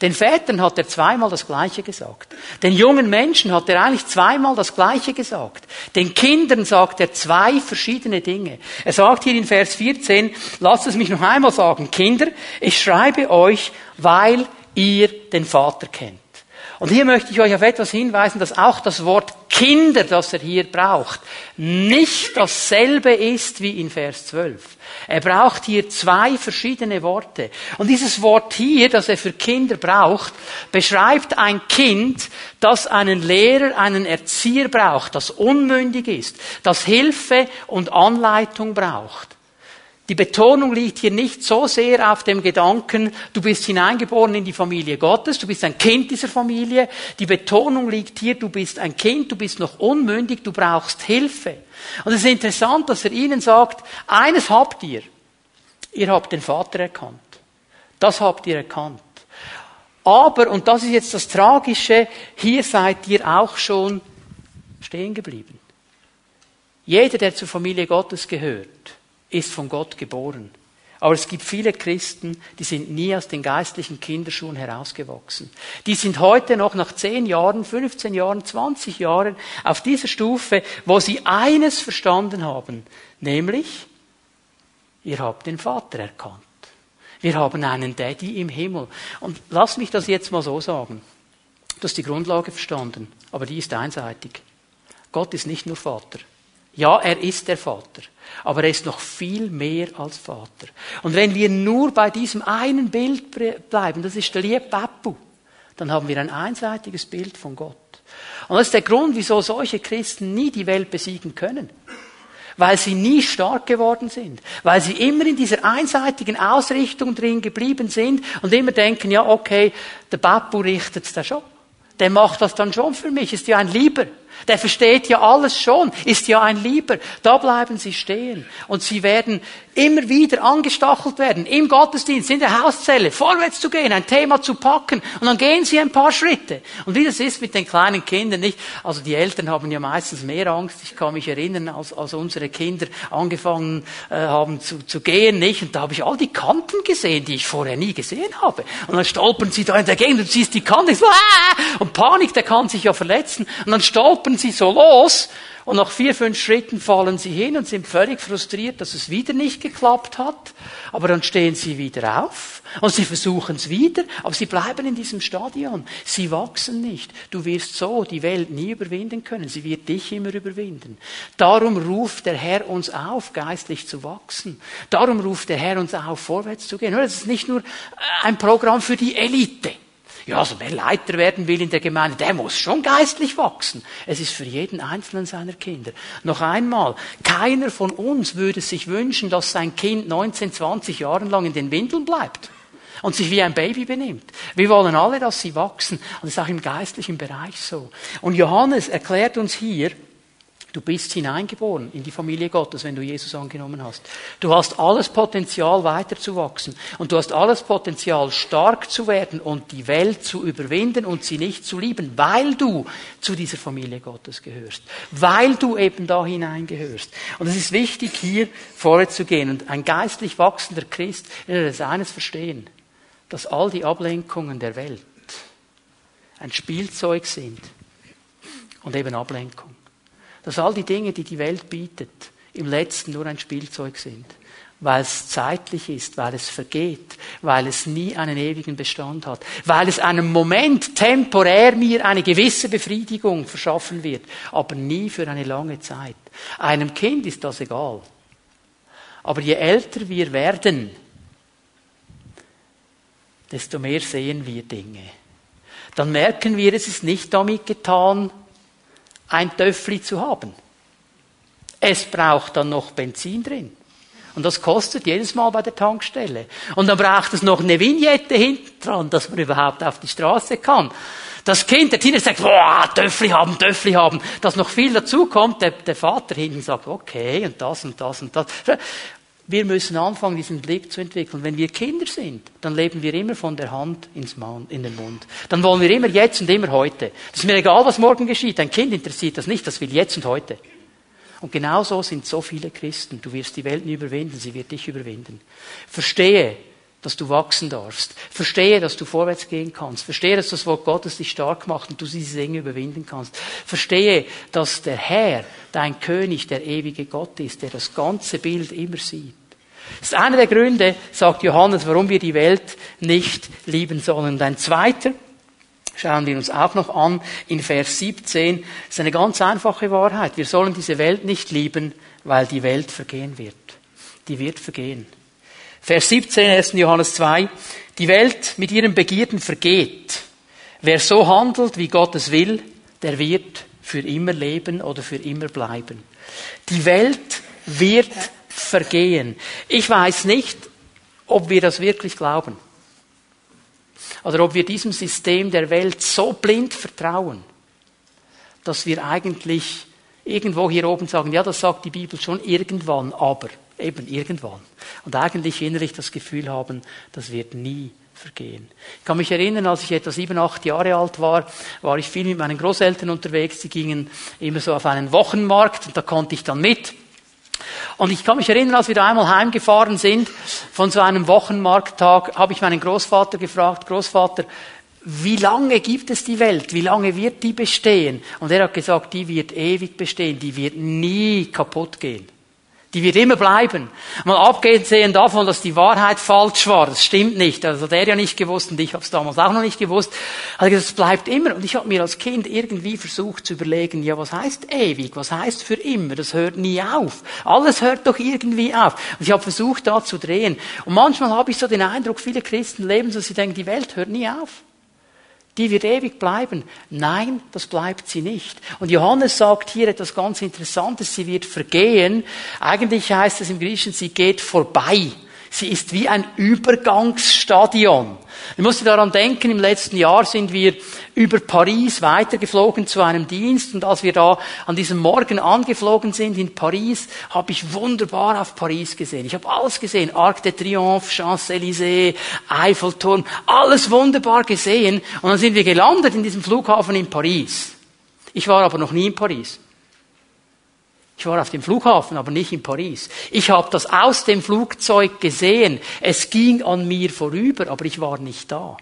A: Den Vätern hat er zweimal das Gleiche gesagt. Den jungen Menschen hat er eigentlich zweimal das Gleiche gesagt. Den Kindern sagt er zwei verschiedene Dinge. Er sagt hier in Vers 14, lasst es mich noch einmal sagen, Kinder, ich schreibe euch, weil ihr den Vater kennt. Und hier möchte ich euch auf etwas hinweisen, dass auch das Wort Kinder, das er hier braucht, nicht dasselbe ist wie in Vers 12. Er braucht hier zwei verschiedene Worte. Und dieses Wort hier, das er für Kinder braucht, beschreibt ein Kind, das einen Lehrer, einen Erzieher braucht, das unmündig ist, das Hilfe und Anleitung braucht. Die Betonung liegt hier nicht so sehr auf dem Gedanken, du bist hineingeboren in die Familie Gottes, du bist ein Kind dieser Familie. Die Betonung liegt hier, du bist ein Kind, du bist noch unmündig, du brauchst Hilfe. Und es ist interessant, dass er ihnen sagt, eines habt ihr. Ihr habt den Vater erkannt. Das habt ihr erkannt. Aber, und das ist jetzt das Tragische, hier seid ihr auch schon stehen geblieben. Jeder, der zur Familie Gottes gehört, ist von Gott geboren. Aber es gibt viele Christen, die sind nie aus den geistlichen Kinderschuhen herausgewachsen. Die sind heute noch nach 10 Jahren, 15 Jahren, 20 Jahren auf dieser Stufe, wo sie eines verstanden haben, nämlich, ihr habt den Vater erkannt. Wir haben einen Daddy im Himmel. Und lass mich das jetzt mal so sagen. Du hast die Grundlage verstanden, aber die ist einseitig. Gott ist nicht nur Vater. Ja, er ist der Vater, aber er ist noch viel mehr als Vater. Und wenn wir nur bei diesem einen Bild bleiben, das ist der liebe Papu, dann haben wir ein einseitiges Bild von Gott. Und das ist der Grund, wieso solche Christen nie die Welt besiegen können. Weil sie nie stark geworden sind. Weil sie immer in dieser einseitigen Ausrichtung drin geblieben sind und immer denken, ja, okay, der Papu richtet's da schon. Der macht das dann schon für mich, ist ja ein Lieber. Der versteht ja alles schon, ist ja ein Lieber. Da bleiben sie stehen. Und sie werden immer wieder angestachelt werden, im Gottesdienst, in der Hauszelle, vorwärts zu gehen, ein Thema zu packen. Und dann gehen sie ein paar Schritte. Und wie das ist mit den kleinen Kindern, nicht? Also die Eltern haben ja meistens mehr Angst. Ich kann mich erinnern, als, als unsere Kinder angefangen äh, haben zu, zu gehen, nicht? Und da habe ich all die Kanten gesehen, die ich vorher nie gesehen habe. Und dann stolpern sie da in der Gegend und siehst die Kante, ah! und Panik, der kann sich ja verletzen. Und dann stolpern sie so los und nach vier, fünf Schritten fallen sie hin und sind völlig frustriert, dass es wieder nicht geklappt hat. Aber dann stehen sie wieder auf und sie versuchen es wieder, aber sie bleiben in diesem Stadion. Sie wachsen nicht. Du wirst so die Welt nie überwinden können. Sie wird dich immer überwinden. Darum ruft der Herr uns auf, geistlich zu wachsen. Darum ruft der Herr uns auf, vorwärts zu gehen. Das ist nicht nur ein Programm für die Elite. Ja, also wer Leiter werden will in der Gemeinde, der muss schon geistlich wachsen. Es ist für jeden einzelnen seiner Kinder. Noch einmal, keiner von uns würde sich wünschen, dass sein Kind 19, 20 Jahre lang in den Windeln bleibt und sich wie ein Baby benimmt. Wir wollen alle, dass sie wachsen. Und das ist auch im geistlichen Bereich so. Und Johannes erklärt uns hier, Du bist hineingeboren in die Familie Gottes, wenn du Jesus angenommen hast. Du hast alles Potenzial weiterzuwachsen und du hast alles Potenzial stark zu werden und die Welt zu überwinden und sie nicht zu lieben, weil du zu dieser Familie Gottes gehörst, weil du eben da hineingehörst. Und es ist wichtig, hier vorzugehen und ein geistlich wachsender Christ will das eines verstehen, dass all die Ablenkungen der Welt ein Spielzeug sind und eben Ablenkung dass all die Dinge, die die Welt bietet, im letzten nur ein Spielzeug sind, weil es zeitlich ist, weil es vergeht, weil es nie einen ewigen Bestand hat, weil es einem Moment temporär mir eine gewisse Befriedigung verschaffen wird, aber nie für eine lange Zeit. Einem Kind ist das egal. Aber je älter wir werden, desto mehr sehen wir Dinge. Dann merken wir, es ist nicht damit getan, ein Töffli zu haben. Es braucht dann noch Benzin drin. Und das kostet jedes Mal bei der Tankstelle. Und dann braucht es noch eine Vignette hinten dran, dass man überhaupt auf die Straße kann. Das Kind, der Teenager sagt, boah, Töffli haben, Töffli haben. Dass noch viel dazu kommt, der, der Vater hinten sagt, okay, und das und das und das. Wir müssen anfangen, diesen Blick zu entwickeln. Wenn wir Kinder sind, dann leben wir immer von der Hand ins Maul, in den Mund. Dann wollen wir immer jetzt und immer heute. Das ist mir egal, was morgen geschieht. Ein Kind interessiert das nicht, das will jetzt und heute. Und genauso sind so viele Christen. Du wirst die Welt nie überwinden, sie wird dich überwinden. Verstehe, dass du wachsen darfst. Verstehe, dass du vorwärts gehen kannst. Verstehe, dass das Wort Gottes dich stark macht und du diese Dinge überwinden kannst. Verstehe, dass der Herr, dein König, der ewige Gott ist, der das ganze Bild immer sieht. Das ist einer der Gründe, sagt Johannes, warum wir die Welt nicht lieben sollen. Und ein zweiter, schauen wir uns auch noch an, in Vers 17, ist eine ganz einfache Wahrheit. Wir sollen diese Welt nicht lieben, weil die Welt vergehen wird. Die wird vergehen. Vers 17, 1. Johannes 2. Die Welt mit ihren Begierden vergeht. Wer so handelt, wie Gott es will, der wird für immer leben oder für immer bleiben. Die Welt wird vergehen. Ich weiß nicht, ob wir das wirklich glauben. Oder ob wir diesem System der Welt so blind vertrauen, dass wir eigentlich irgendwo hier oben sagen, ja, das sagt die Bibel schon irgendwann, aber. Eben irgendwann. Und eigentlich innerlich das Gefühl haben, das wird nie vergehen. Ich kann mich erinnern, als ich etwa sieben, acht Jahre alt war, war ich viel mit meinen Großeltern unterwegs. Die gingen immer so auf einen Wochenmarkt und da konnte ich dann mit. Und ich kann mich erinnern, als wir da einmal heimgefahren sind von so einem Wochenmarkttag, habe ich meinen Großvater gefragt, Großvater, wie lange gibt es die Welt? Wie lange wird die bestehen? Und er hat gesagt, die wird ewig bestehen, die wird nie kaputt gehen. Die wird immer bleiben. Mal abgesehen davon, dass die Wahrheit falsch war. Das stimmt nicht. Also der ja nicht gewusst und ich habe es damals auch noch nicht gewusst. Also es bleibt immer. Und ich habe mir als Kind irgendwie versucht zu überlegen, ja, was heißt ewig? Was heißt für immer? Das hört nie auf. Alles hört doch irgendwie auf. Und ich habe versucht, da zu drehen. Und manchmal habe ich so den Eindruck, viele Christen leben so, sie denken, die Welt hört nie auf die wird ewig bleiben. Nein, das bleibt sie nicht. Und Johannes sagt hier etwas ganz Interessantes, sie wird vergehen. Eigentlich heißt es im Griechischen, sie geht vorbei. Sie ist wie ein Übergangsstadion. Ich musste daran denken, im letzten Jahr sind wir über Paris weitergeflogen zu einem Dienst und als wir da an diesem Morgen angeflogen sind in Paris, habe ich wunderbar auf Paris gesehen. Ich habe alles gesehen. Arc de Triomphe, Champs-Élysées, Eiffelturm, alles wunderbar gesehen. Und dann sind wir gelandet in diesem Flughafen in Paris. Ich war aber noch nie in Paris. Ich war auf dem Flughafen, aber nicht in Paris. Ich habe das aus dem Flugzeug gesehen. Es ging an mir vorüber, aber ich war nicht da.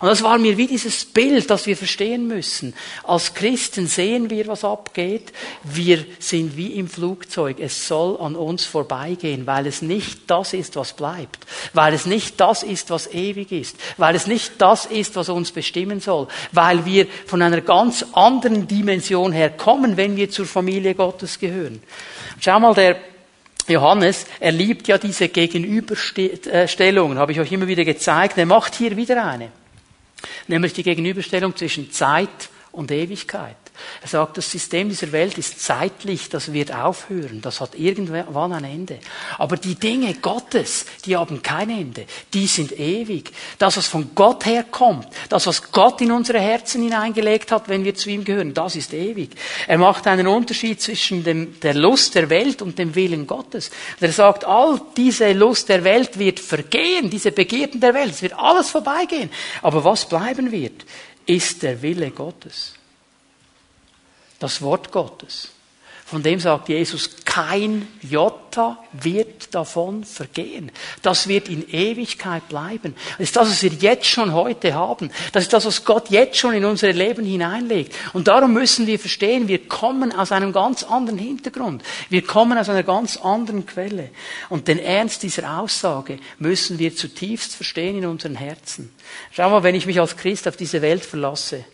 A: Und das war mir wie dieses Bild, das wir verstehen müssen. Als Christen sehen wir, was abgeht. Wir sind wie im Flugzeug. Es soll an uns vorbeigehen, weil es nicht das ist, was bleibt. Weil es nicht das ist, was ewig ist. Weil es nicht das ist, was uns bestimmen soll. Weil wir von einer ganz anderen Dimension her kommen, wenn wir zur Familie Gottes gehören. Schau mal, der Johannes, er liebt ja diese Gegenüberstellungen, habe ich euch immer wieder gezeigt. Er macht hier wieder eine nämlich die Gegenüberstellung zwischen Zeit und Ewigkeit. Er sagt, das System dieser Welt ist zeitlich, das wird aufhören, das hat irgendwann ein Ende. Aber die Dinge Gottes, die haben kein Ende, die sind ewig. Das, was von Gott herkommt, das, was Gott in unsere Herzen hineingelegt hat, wenn wir zu ihm gehören, das ist ewig. Er macht einen Unterschied zwischen dem, der Lust der Welt und dem Willen Gottes. Und er sagt, all diese Lust der Welt wird vergehen, diese Begierden der Welt, es wird alles vorbeigehen. Aber was bleiben wird, ist der Wille Gottes das Wort Gottes. Von dem sagt Jesus, kein Jota wird davon vergehen. Das wird in Ewigkeit bleiben. Das ist das, was wir jetzt schon heute haben. Das ist das, was Gott jetzt schon in unser Leben hineinlegt. Und darum müssen wir verstehen, wir kommen aus einem ganz anderen Hintergrund. Wir kommen aus einer ganz anderen Quelle. Und den Ernst dieser Aussage müssen wir zutiefst verstehen in unseren Herzen. Schau mal, wenn ich mich als Christ auf diese Welt verlasse,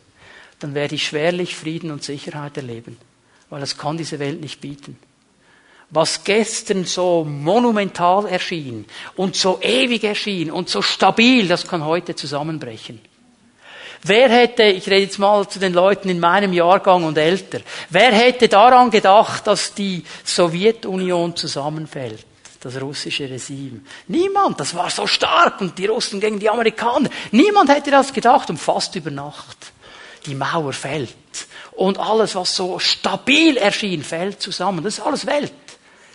A: dann werde ich schwerlich Frieden und Sicherheit erleben, weil das kann diese Welt nicht bieten. Was gestern so monumental erschien und so ewig erschien und so stabil, das kann heute zusammenbrechen. Wer hätte, ich rede jetzt mal zu den Leuten in meinem Jahrgang und älter, wer hätte daran gedacht, dass die Sowjetunion zusammenfällt? das russische Regime. Niemand, das war so stark und die Russen gegen die Amerikaner. Niemand hätte das gedacht und fast über Nacht die Mauer fällt. Und alles, was so stabil erschien, fällt zusammen. Das ist alles Welt.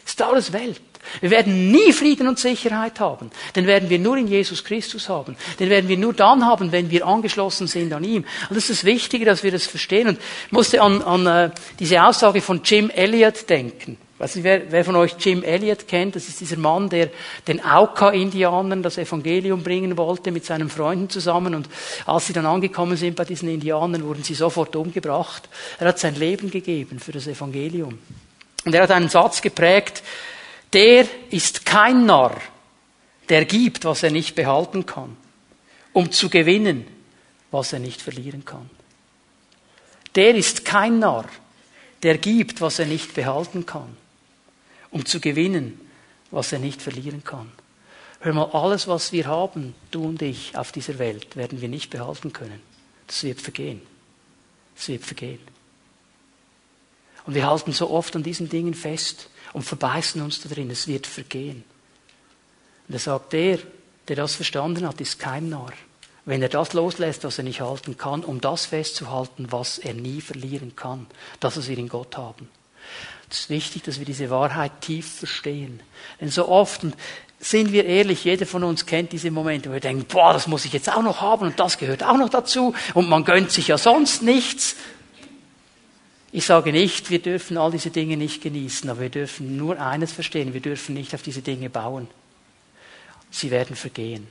A: Das ist alles Welt. Wir werden nie Frieden und Sicherheit haben. Den werden wir nur in Jesus Christus haben. Den werden wir nur dann haben, wenn wir angeschlossen sind an ihm. Und das ist das Wichtige, dass wir das verstehen. Und ich musste an, an äh, diese Aussage von Jim Elliot denken. Weiß nicht, wer, wer von euch Jim Elliot kennt, das ist dieser Mann, der den Auka-Indianern das Evangelium bringen wollte mit seinen Freunden zusammen. Und als sie dann angekommen sind bei diesen Indianern, wurden sie sofort umgebracht. Er hat sein Leben gegeben für das Evangelium. Und er hat einen Satz geprägt, der ist kein Narr, der gibt, was er nicht behalten kann, um zu gewinnen, was er nicht verlieren kann. Der ist kein Narr, der gibt, was er nicht behalten kann, um zu gewinnen, was er nicht verlieren kann. Hör mal, alles, was wir haben, du und ich, auf dieser Welt, werden wir nicht behalten können. Das wird vergehen. Das wird vergehen. Und wir halten so oft an diesen Dingen fest und verbeißen uns da drin. Es wird vergehen. Und er sagt, der, der das verstanden hat, ist kein Narr. Wenn er das loslässt, was er nicht halten kann, um das festzuhalten, was er nie verlieren kann, das, was wir in Gott haben. Es ist wichtig, dass wir diese Wahrheit tief verstehen. Denn so oft, und sind wir ehrlich, jeder von uns kennt diese Momente, wo wir denken, boah, das muss ich jetzt auch noch haben und das gehört auch noch dazu und man gönnt sich ja sonst nichts. Ich sage nicht, wir dürfen all diese Dinge nicht genießen, aber wir dürfen nur eines verstehen, wir dürfen nicht auf diese Dinge bauen. Sie werden vergehen.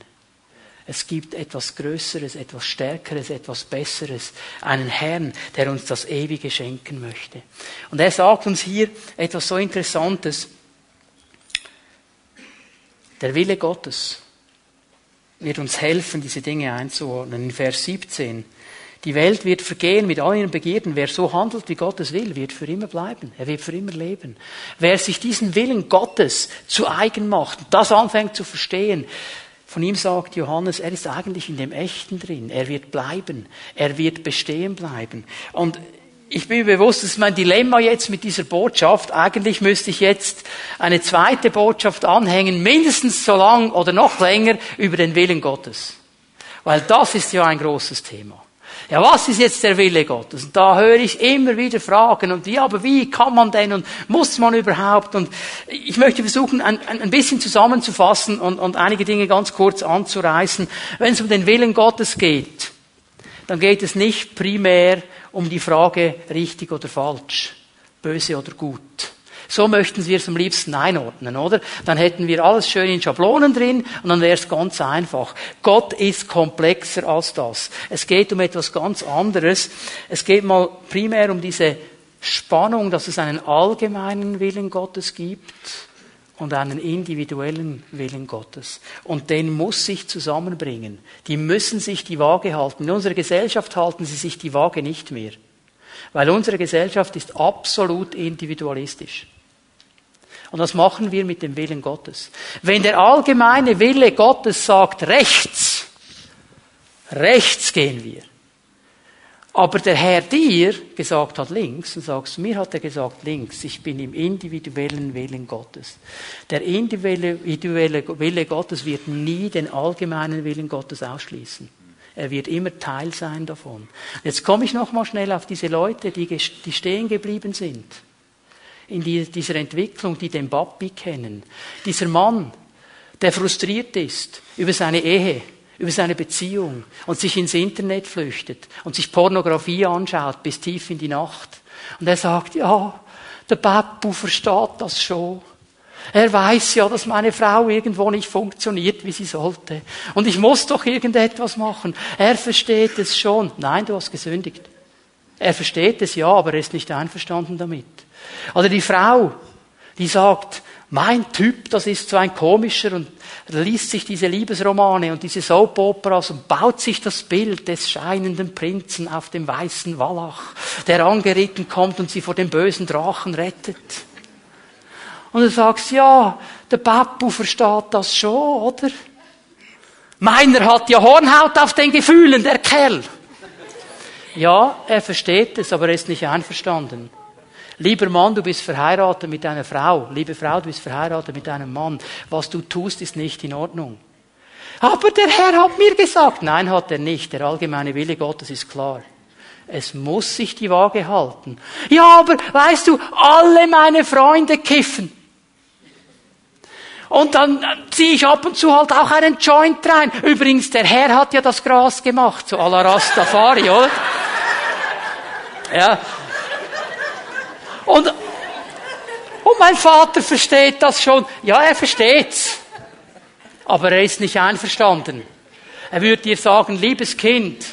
A: Es gibt etwas Größeres, etwas Stärkeres, etwas Besseres, einen Herrn, der uns das Ewige schenken möchte. Und er sagt uns hier etwas so Interessantes. Der Wille Gottes wird uns helfen, diese Dinge einzuordnen. In Vers 17 die Welt wird vergehen mit all ihren Begierden. Wer so handelt, wie Gott es will, wird für immer bleiben. Er wird für immer leben. Wer sich diesen Willen Gottes zu eigen macht und das anfängt zu verstehen, von ihm sagt Johannes, er ist eigentlich in dem Echten drin. Er wird bleiben. Er wird bestehen bleiben. Und ich bin mir bewusst, das ist mein Dilemma jetzt mit dieser Botschaft. Eigentlich müsste ich jetzt eine zweite Botschaft anhängen, mindestens so lang oder noch länger über den Willen Gottes. Weil das ist ja ein großes Thema. Ja, was ist jetzt der Wille Gottes? Und da höre ich immer wieder Fragen und ja, aber wie kann man denn und muss man überhaupt? Und ich möchte versuchen, ein, ein bisschen zusammenzufassen und, und einige Dinge ganz kurz anzureißen. Wenn es um den Willen Gottes geht, dann geht es nicht primär um die Frage richtig oder falsch, böse oder gut so möchten wir es am liebsten einordnen, oder? Dann hätten wir alles schön in Schablonen drin und dann wäre es ganz einfach. Gott ist komplexer als das. Es geht um etwas ganz anderes. Es geht mal primär um diese Spannung, dass es einen allgemeinen Willen Gottes gibt und einen individuellen Willen Gottes. Und den muss sich zusammenbringen. Die müssen sich die Waage halten. In unserer Gesellschaft halten sie sich die Waage nicht mehr. Weil unsere Gesellschaft ist absolut individualistisch. Und was machen wir mit dem Willen Gottes? Wenn der allgemeine Wille Gottes sagt rechts, rechts gehen wir. Aber der Herr dir gesagt hat links, und sagst, mir hat er gesagt links, ich bin im individuellen Willen Gottes. Der individuelle Wille Gottes wird nie den allgemeinen Willen Gottes ausschließen. Er wird immer Teil sein davon. Jetzt komme ich noch mal schnell auf diese Leute, die, die stehen geblieben sind in dieser Entwicklung, die den Papi kennen. Dieser Mann, der frustriert ist über seine Ehe, über seine Beziehung und sich ins Internet flüchtet und sich Pornografie anschaut bis tief in die Nacht. Und er sagt, ja, der Papu versteht das schon. Er weiß ja, dass meine Frau irgendwo nicht funktioniert, wie sie sollte. Und ich muss doch irgendetwas machen. Er versteht es schon. Nein, du hast gesündigt. Er versteht es ja, aber er ist nicht einverstanden damit. Oder die Frau, die sagt, mein Typ, das ist so ein komischer und liest sich diese Liebesromane und diese Soap-Operas und baut sich das Bild des scheinenden Prinzen auf dem weißen Wallach, der angeritten kommt und sie vor dem bösen Drachen rettet. Und du sagst, ja, der Papu versteht das schon, oder? Meiner hat ja Hornhaut auf den Gefühlen, der Kerl. Ja, er versteht es, aber er ist nicht einverstanden. Lieber Mann, du bist verheiratet mit einer Frau. Liebe Frau, du bist verheiratet mit einem Mann. Was du tust, ist nicht in Ordnung. Aber der Herr hat mir gesagt. Nein, hat er nicht. Der allgemeine Wille Gottes ist klar. Es muss sich die Waage halten. Ja, aber weißt du, alle meine Freunde kiffen. Und dann ziehe ich ab und zu halt auch einen Joint rein. Übrigens, der Herr hat ja das Gras gemacht, so à la Rastafari, oder? Ja. Und, und mein Vater versteht das schon. Ja, er versteht's. Aber er ist nicht einverstanden. Er würde dir sagen, liebes Kind,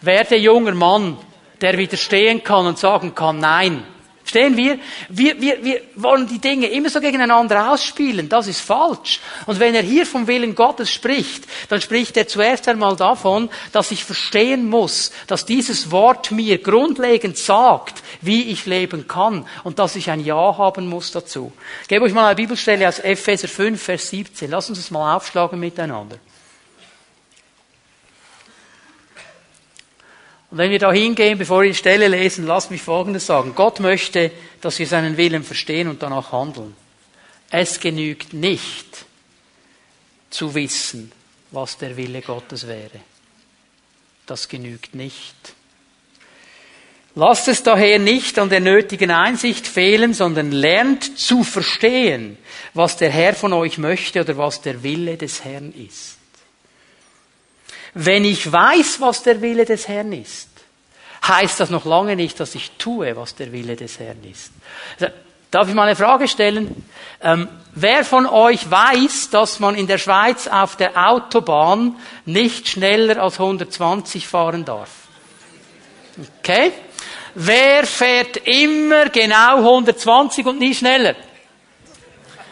A: werde junger Mann, der widerstehen kann und sagen kann, nein. Stehen wir? wir? Wir, wir wollen die Dinge immer so gegeneinander ausspielen. Das ist falsch. Und wenn er hier vom Willen Gottes spricht, dann spricht er zuerst einmal davon, dass ich verstehen muss, dass dieses Wort mir grundlegend sagt, wie ich leben kann und dass ich ein Ja haben muss dazu. Ich gebe euch mal eine Bibelstelle aus Epheser 5, Vers 17. Lass uns das mal aufschlagen miteinander. Und wenn wir da hingehen, bevor wir die Stelle lesen, lasst mich Folgendes sagen. Gott möchte, dass wir seinen Willen verstehen und danach handeln. Es genügt nicht zu wissen, was der Wille Gottes wäre. Das genügt nicht. Lasst es daher nicht an der nötigen Einsicht fehlen, sondern lernt zu verstehen, was der Herr von euch möchte oder was der Wille des Herrn ist. Wenn ich weiß, was der Wille des Herrn ist, heißt das noch lange nicht, dass ich tue, was der Wille des Herrn ist. Also, darf ich mal eine Frage stellen? Ähm, wer von euch weiß, dass man in der Schweiz auf der Autobahn nicht schneller als 120 fahren darf? Okay? Wer fährt immer genau 120 und nie schneller?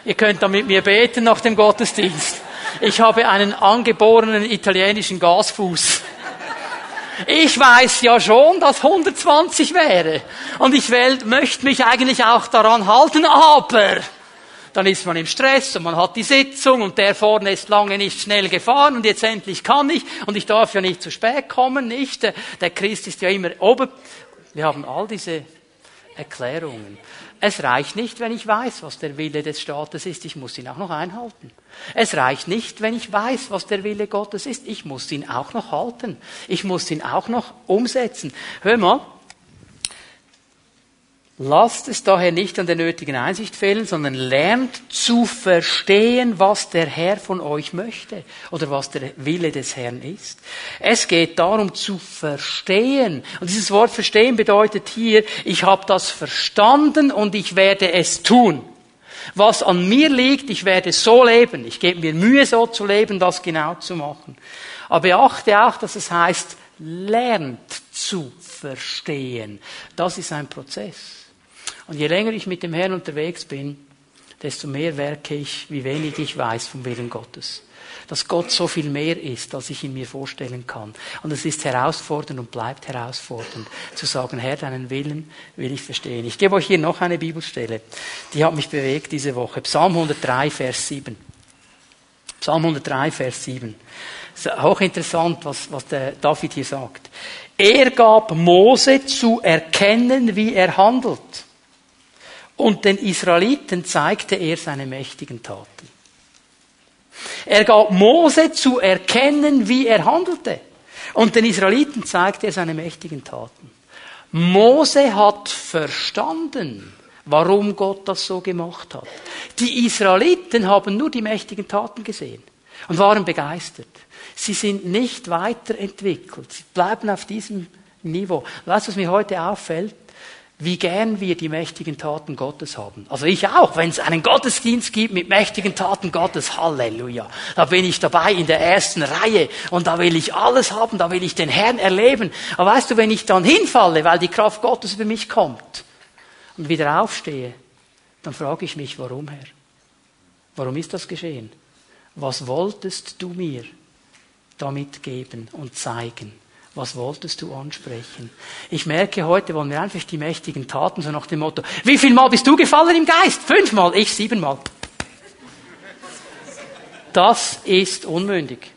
A: Ihr könnt da mit mir beten nach dem Gottesdienst. Ich habe einen angeborenen italienischen Gasfuß. Ich weiß ja schon, dass 120 wäre. Und ich will, möchte mich eigentlich auch daran halten, aber dann ist man im Stress und man hat die Sitzung und der vorne ist lange nicht schnell gefahren und jetzt endlich kann ich und ich darf ja nicht zu spät kommen, nicht? Der Christ ist ja immer oben. Wir haben all diese Erklärungen. Es reicht nicht, wenn ich weiß, was der Wille des Staates ist, ich muss ihn auch noch einhalten. Es reicht nicht, wenn ich weiß, was der Wille Gottes ist, ich muss ihn auch noch halten. Ich muss ihn auch noch umsetzen. Hör mal, Lasst es daher nicht an der nötigen Einsicht fehlen, sondern lernt zu verstehen, was der Herr von euch möchte oder was der Wille des Herrn ist. Es geht darum zu verstehen. Und dieses Wort verstehen bedeutet hier, ich habe das verstanden und ich werde es tun. Was an mir liegt, ich werde so leben. Ich gebe mir Mühe, so zu leben, das genau zu machen. Aber beachte auch, dass es heißt, lernt zu verstehen. Das ist ein Prozess. Und je länger ich mit dem Herrn unterwegs bin, desto mehr merke ich, wie wenig ich weiß vom Willen Gottes. Dass Gott so viel mehr ist, als ich ihn mir vorstellen kann. Und es ist herausfordernd und bleibt herausfordernd, zu sagen, Herr, deinen Willen will ich verstehen. Ich gebe euch hier noch eine Bibelstelle, die hat mich bewegt diese Woche. Psalm 103, Vers 7. Psalm 103, Vers 7. Es ist hochinteressant, was, was der David hier sagt. Er gab Mose zu erkennen, wie er handelt. Und den Israeliten zeigte er seine mächtigen Taten. Er gab Mose zu erkennen, wie er handelte. Und den Israeliten zeigte er seine mächtigen Taten. Mose hat verstanden, warum Gott das so gemacht hat. Die Israeliten haben nur die mächtigen Taten gesehen und waren begeistert. Sie sind nicht weiterentwickelt. Sie bleiben auf diesem Niveau. Weißt du, was mir heute auffällt? Wie gern wir die mächtigen Taten Gottes haben. Also ich auch, wenn es einen Gottesdienst gibt mit mächtigen Taten Gottes, Halleluja. Da bin ich dabei in der ersten Reihe und da will ich alles haben, da will ich den Herrn erleben. Aber weißt du, wenn ich dann hinfalle, weil die Kraft Gottes über mich kommt und wieder aufstehe, dann frage ich mich, warum, Herr? Warum ist das geschehen? Was wolltest du mir damit geben und zeigen? Was wolltest du ansprechen? Ich merke, heute wollen wir einfach die mächtigen Taten, so nach dem Motto, wie viel Mal bist du gefallen im Geist? Fünfmal, ich siebenmal. Das ist unmündig.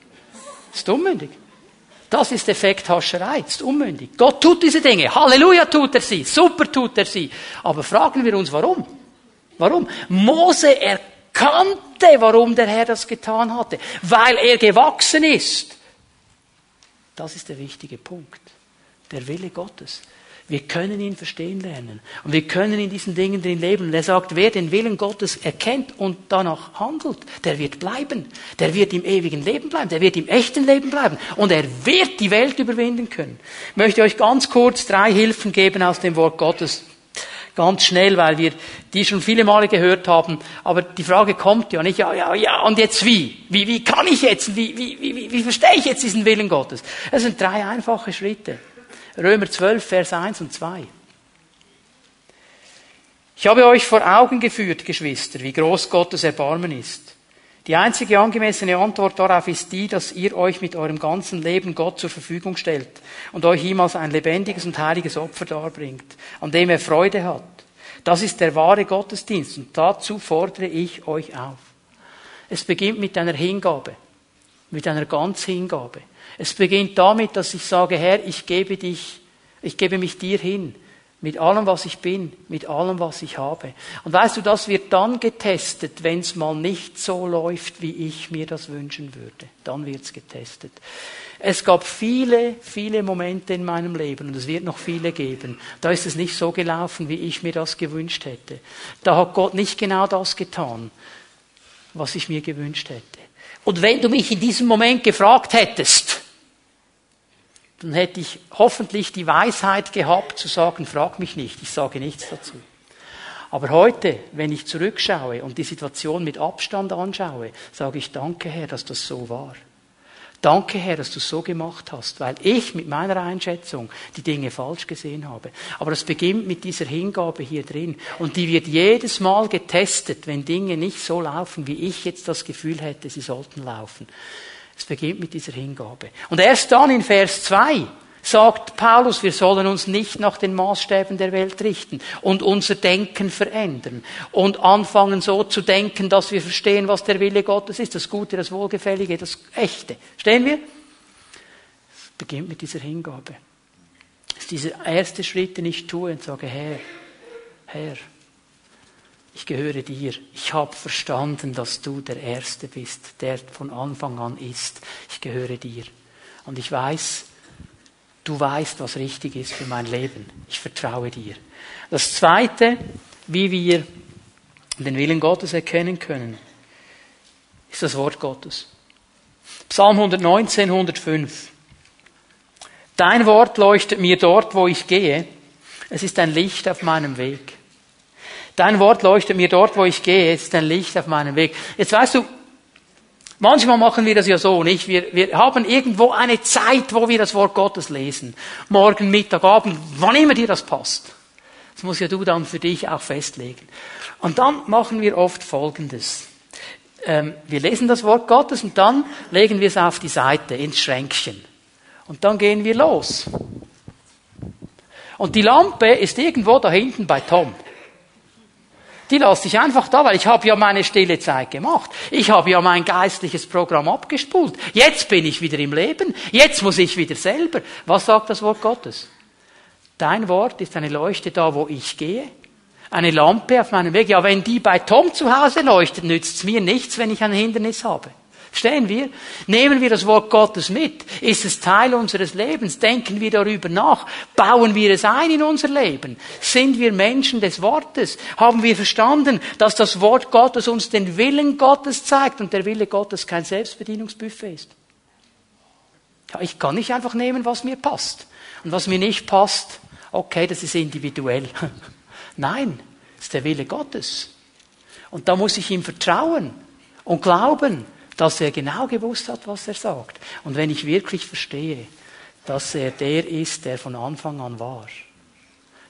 A: Ist unmündig. Das ist Effekthascherei, ist unmündig. Gott tut diese Dinge. Halleluja tut er sie. Super tut er sie. Aber fragen wir uns, warum? Warum? Mose erkannte, warum der Herr das getan hatte. Weil er gewachsen ist das ist der wichtige Punkt. Der Wille Gottes. Wir können ihn verstehen lernen. Und wir können in diesen Dingen drin leben. Und er sagt, wer den Willen Gottes erkennt und danach handelt, der wird bleiben. Der wird im ewigen Leben bleiben. Der wird im echten Leben bleiben. Und er wird die Welt überwinden können. Ich möchte euch ganz kurz drei Hilfen geben aus dem Wort Gottes. Ganz schnell, weil wir die schon viele Male gehört haben. Aber die Frage kommt ja nicht, ja, ja, ja, und jetzt wie? Wie, wie kann ich jetzt, wie, wie, wie, wie verstehe ich jetzt diesen Willen Gottes? Das sind drei einfache Schritte. Römer 12, Vers 1 und 2. Ich habe euch vor Augen geführt, Geschwister, wie groß Gottes Erbarmen ist. Die einzige angemessene Antwort darauf ist die, dass ihr euch mit eurem ganzen Leben Gott zur Verfügung stellt und euch ihm als ein lebendiges und heiliges Opfer darbringt, an dem er Freude hat. Das ist der wahre Gottesdienst und dazu fordere ich euch auf. Es beginnt mit einer Hingabe, mit einer Ganzhingabe. Es beginnt damit, dass ich sage, Herr, ich gebe dich, ich gebe mich dir hin. Mit allem, was ich bin, mit allem, was ich habe. Und weißt du, das wird dann getestet, wenn es mal nicht so läuft, wie ich mir das wünschen würde. Dann wird's getestet. Es gab viele, viele Momente in meinem Leben, und es wird noch viele geben, da ist es nicht so gelaufen, wie ich mir das gewünscht hätte. Da hat Gott nicht genau das getan, was ich mir gewünscht hätte. Und wenn du mich in diesem Moment gefragt hättest, dann hätte ich hoffentlich die Weisheit gehabt zu sagen, frag mich nicht, ich sage nichts dazu. Aber heute, wenn ich zurückschaue und die Situation mit Abstand anschaue, sage ich, danke Herr, dass das so war. Danke Herr, dass du es so gemacht hast, weil ich mit meiner Einschätzung die Dinge falsch gesehen habe. Aber es beginnt mit dieser Hingabe hier drin und die wird jedes Mal getestet, wenn Dinge nicht so laufen, wie ich jetzt das Gefühl hätte, sie sollten laufen. Es beginnt mit dieser Hingabe. Und erst dann in Vers 2 sagt Paulus, wir sollen uns nicht nach den Maßstäben der Welt richten und unser Denken verändern und anfangen so zu denken, dass wir verstehen, was der Wille Gottes ist, das Gute, das Wohlgefällige, das Echte. Stehen wir? Es beginnt mit dieser Hingabe. Das ist dieser erste Schritt, den ich tue und sage, Herr, Herr, ich gehöre dir. Ich habe verstanden, dass du der Erste bist, der von Anfang an ist. Ich gehöre dir. Und ich weiß, du weißt, was richtig ist für mein Leben. Ich vertraue dir. Das Zweite, wie wir den Willen Gottes erkennen können, ist das Wort Gottes. Psalm 119, 105. Dein Wort leuchtet mir dort, wo ich gehe. Es ist ein Licht auf meinem Weg. Dein Wort leuchtet mir dort, wo ich gehe. Ist ein Licht auf meinem Weg. Jetzt weißt du, manchmal machen wir das ja so, nicht? Wir, wir haben irgendwo eine Zeit, wo wir das Wort Gottes lesen. Morgen, Mittag, Abend, wann immer dir das passt. Das muss ja du dann für dich auch festlegen. Und dann machen wir oft Folgendes. Ähm, wir lesen das Wort Gottes und dann legen wir es auf die Seite, ins Schränkchen. Und dann gehen wir los. Und die Lampe ist irgendwo da hinten bei Tom. Die lasse ich einfach da, weil ich habe ja meine stille Zeit gemacht. Ich habe ja mein geistliches Programm abgespult. Jetzt bin ich wieder im Leben. Jetzt muss ich wieder selber. Was sagt das Wort Gottes? Dein Wort ist eine Leuchte da, wo ich gehe. Eine Lampe auf meinem Weg. Ja, wenn die bei Tom zu Hause leuchtet, nützt es mir nichts, wenn ich ein Hindernis habe. Stehen wir? Nehmen wir das Wort Gottes mit? Ist es Teil unseres Lebens? Denken wir darüber nach? Bauen wir es ein in unser Leben? Sind wir Menschen des Wortes? Haben wir verstanden, dass das Wort Gottes uns den Willen Gottes zeigt und der Wille Gottes kein Selbstbedienungsbuffet ist? Ja, ich kann nicht einfach nehmen, was mir passt. Und was mir nicht passt, okay, das ist individuell. *laughs* Nein, das ist der Wille Gottes. Und da muss ich ihm vertrauen und glauben dass er genau gewusst hat, was er sagt. Und wenn ich wirklich verstehe, dass er der ist, der von Anfang an war,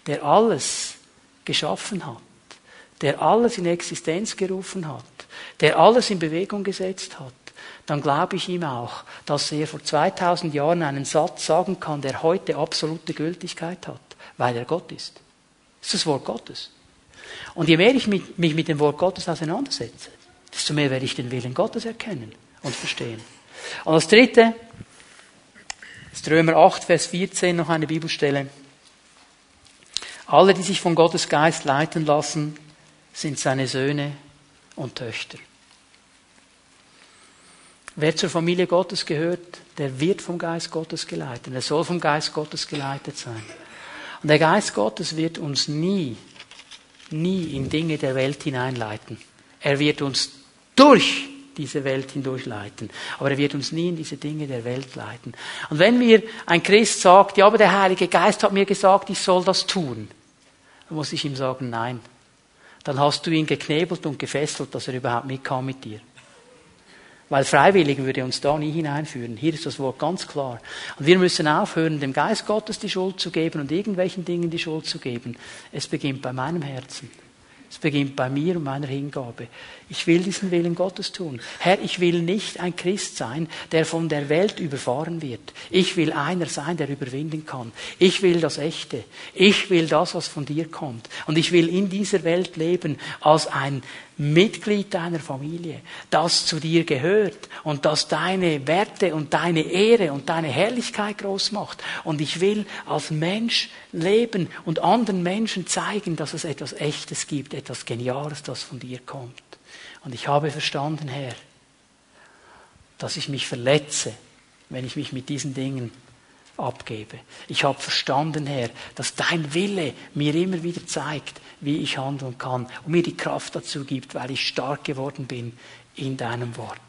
A: der alles geschaffen hat, der alles in Existenz gerufen hat, der alles in Bewegung gesetzt hat, dann glaube ich ihm auch, dass er vor 2000 Jahren einen Satz sagen kann, der heute absolute Gültigkeit hat, weil er Gott ist. Das ist das Wort Gottes. Und je mehr ich mich mit dem Wort Gottes auseinandersetze, desto mehr werde ich den Willen Gottes erkennen und verstehen. Und das dritte ist Römer 8, Vers 14, noch eine Bibelstelle. Alle, die sich von Gottes Geist leiten lassen, sind seine Söhne und Töchter. Wer zur Familie Gottes gehört, der wird vom Geist Gottes geleitet. Er soll vom Geist Gottes geleitet sein. Und der Geist Gottes wird uns nie, nie in Dinge der Welt hineinleiten. Er wird uns durch diese Welt hindurchleiten. Aber er wird uns nie in diese Dinge der Welt leiten. Und wenn mir ein Christ sagt, ja, aber der Heilige Geist hat mir gesagt, ich soll das tun, dann muss ich ihm sagen, nein. Dann hast du ihn geknebelt und gefesselt, dass er überhaupt mitkam mit dir. Weil freiwillig würde uns da nie hineinführen. Hier ist das Wort ganz klar. Und wir müssen aufhören, dem Geist Gottes die Schuld zu geben und irgendwelchen Dingen die Schuld zu geben. Es beginnt bei meinem Herzen. Es beginnt bei mir und meiner Hingabe. Ich will diesen Willen Gottes tun. Herr, ich will nicht ein Christ sein, der von der Welt überfahren wird. Ich will einer sein, der überwinden kann. Ich will das Echte. Ich will das, was von dir kommt. Und ich will in dieser Welt leben als ein Mitglied deiner Familie, das zu dir gehört und das deine Werte und deine Ehre und deine Herrlichkeit groß macht. Und ich will als Mensch leben und anderen Menschen zeigen, dass es etwas Echtes gibt, etwas Geniales, das von dir kommt. Und ich habe verstanden, Herr, dass ich mich verletze, wenn ich mich mit diesen Dingen abgebe. Ich habe verstanden, Herr, dass dein Wille mir immer wieder zeigt, wie ich handeln kann und mir die Kraft dazu gibt, weil ich stark geworden bin in deinem Wort.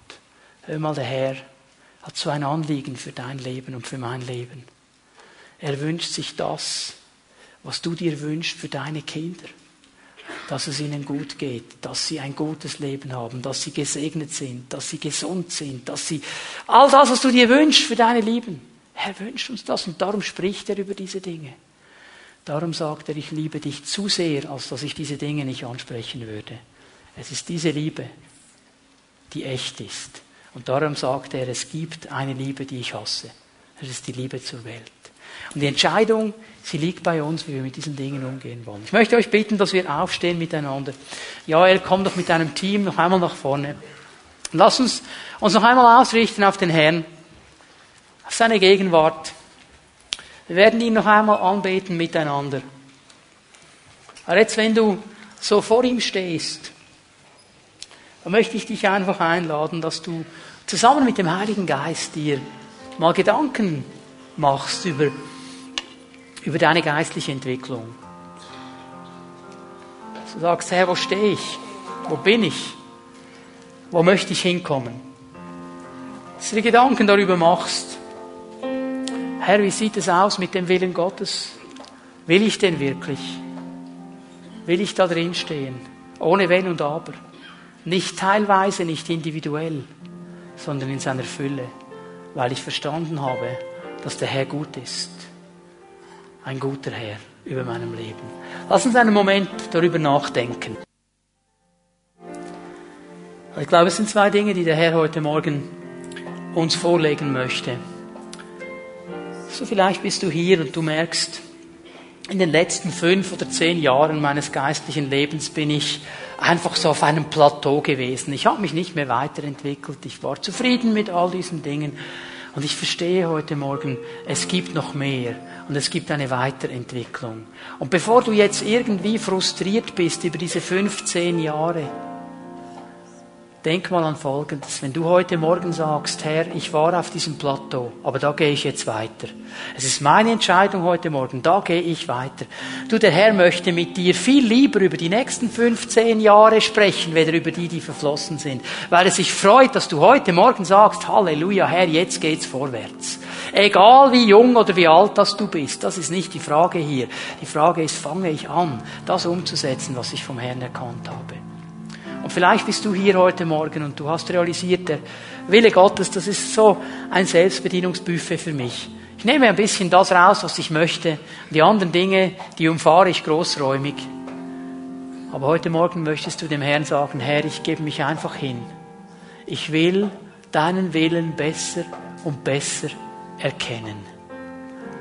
A: Hör mal, der Herr hat so ein Anliegen für dein Leben und für mein Leben. Er wünscht sich das, was du dir wünschst für deine Kinder. Dass es ihnen gut geht, dass sie ein gutes Leben haben, dass sie gesegnet sind, dass sie gesund sind, dass sie all das, was du dir wünschst für deine Lieben. Er wünscht uns das und darum spricht er über diese Dinge. Darum sagt er, ich liebe dich zu sehr, als dass ich diese Dinge nicht ansprechen würde. Es ist diese Liebe, die echt ist. Und darum sagt er, es gibt eine Liebe, die ich hasse. Das ist die Liebe zur Welt. Und die Entscheidung, sie liegt bei uns, wie wir mit diesen Dingen umgehen wollen. Ich möchte euch bitten, dass wir aufstehen miteinander. Joel, komm doch mit deinem Team noch einmal nach vorne. Lass uns uns noch einmal ausrichten auf den Herrn, auf seine Gegenwart. Wir werden ihn noch einmal anbeten miteinander. Aber jetzt, wenn du so vor ihm stehst, dann möchte ich dich einfach einladen, dass du zusammen mit dem Heiligen Geist dir mal Gedanken machst über, über deine geistliche Entwicklung. Du sagst, Herr, wo stehe ich? Wo bin ich? Wo möchte ich hinkommen? Dass du dir Gedanken darüber machst, Herr, wie sieht es aus mit dem Willen Gottes? Will ich denn wirklich? Will ich da drin stehen? Ohne Wenn und Aber. Nicht teilweise, nicht individuell, sondern in seiner Fülle, weil ich verstanden habe, dass der Herr gut ist. Ein guter Herr über meinem Leben. Lass uns einen Moment darüber nachdenken. Ich glaube, es sind zwei Dinge, die der Herr heute Morgen uns vorlegen möchte. So vielleicht bist du hier und du merkst, in den letzten fünf oder zehn Jahren meines geistlichen Lebens bin ich einfach so auf einem Plateau gewesen. Ich habe mich nicht mehr weiterentwickelt. Ich war zufrieden mit all diesen Dingen. Und ich verstehe heute Morgen, es gibt noch mehr und es gibt eine Weiterentwicklung. Und bevor du jetzt irgendwie frustriert bist über diese 15 Jahre, Denk mal an Folgendes. Wenn du heute Morgen sagst, Herr, ich war auf diesem Plateau, aber da gehe ich jetzt weiter. Es ist meine Entscheidung heute Morgen, da gehe ich weiter. Du, der Herr möchte mit dir viel lieber über die nächsten 15 Jahre sprechen, weder über die, die verflossen sind. Weil er sich freut, dass du heute Morgen sagst, Halleluja, Herr, jetzt geht's vorwärts. Egal wie jung oder wie alt das du bist, das ist nicht die Frage hier. Die Frage ist, fange ich an, das umzusetzen, was ich vom Herrn erkannt habe. Und vielleicht bist du hier heute Morgen und du hast realisiert, der Wille Gottes, das ist so ein Selbstbedienungsbuffet für mich. Ich nehme ein bisschen das raus, was ich möchte. Die anderen Dinge, die umfahre ich großräumig. Aber heute Morgen möchtest du dem Herrn sagen, Herr, ich gebe mich einfach hin. Ich will deinen Willen besser und besser erkennen.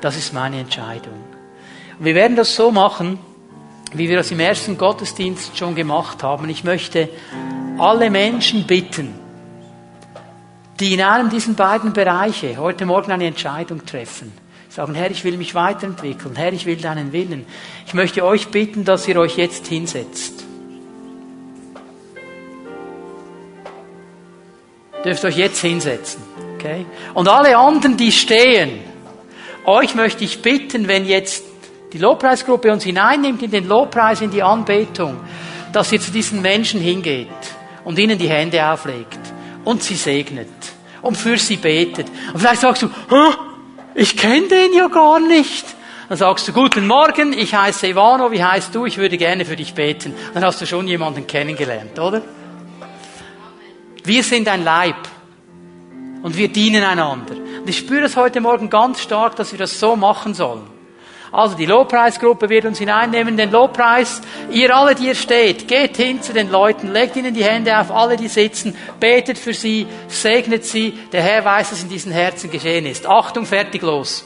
A: Das ist meine Entscheidung. Und wir werden das so machen, wie wir das im ersten Gottesdienst schon gemacht haben. Ich möchte alle Menschen bitten, die in einem dieser beiden Bereiche heute Morgen eine Entscheidung treffen. Sagen, Herr, ich will mich weiterentwickeln. Herr, ich will deinen Willen. Ich möchte euch bitten, dass ihr euch jetzt hinsetzt. Ihr dürft euch jetzt hinsetzen. Okay? Und alle anderen, die stehen, euch möchte ich bitten, wenn jetzt die Lobpreisgruppe uns hineinnimmt in den Lobpreis, in die Anbetung, dass ihr zu diesen Menschen hingeht und ihnen die Hände auflegt und sie segnet und für sie betet. Und vielleicht sagst du, ich kenne den ja gar nicht. Dann sagst du, guten Morgen, ich heiße Ivano, wie heißt du? Ich würde gerne für dich beten. Dann hast du schon jemanden kennengelernt, oder? Wir sind ein Leib. Und wir dienen einander. Und ich spüre es heute Morgen ganz stark, dass wir das so machen sollen. Also die Lobpreisgruppe wird uns hineinnehmen, den Lobpreis. Ihr alle, die ihr steht, geht hin zu den Leuten, legt ihnen die Hände auf, alle, die sitzen, betet für sie, segnet sie. Der Herr weiß, was in diesen Herzen geschehen ist. Achtung, fertig, los.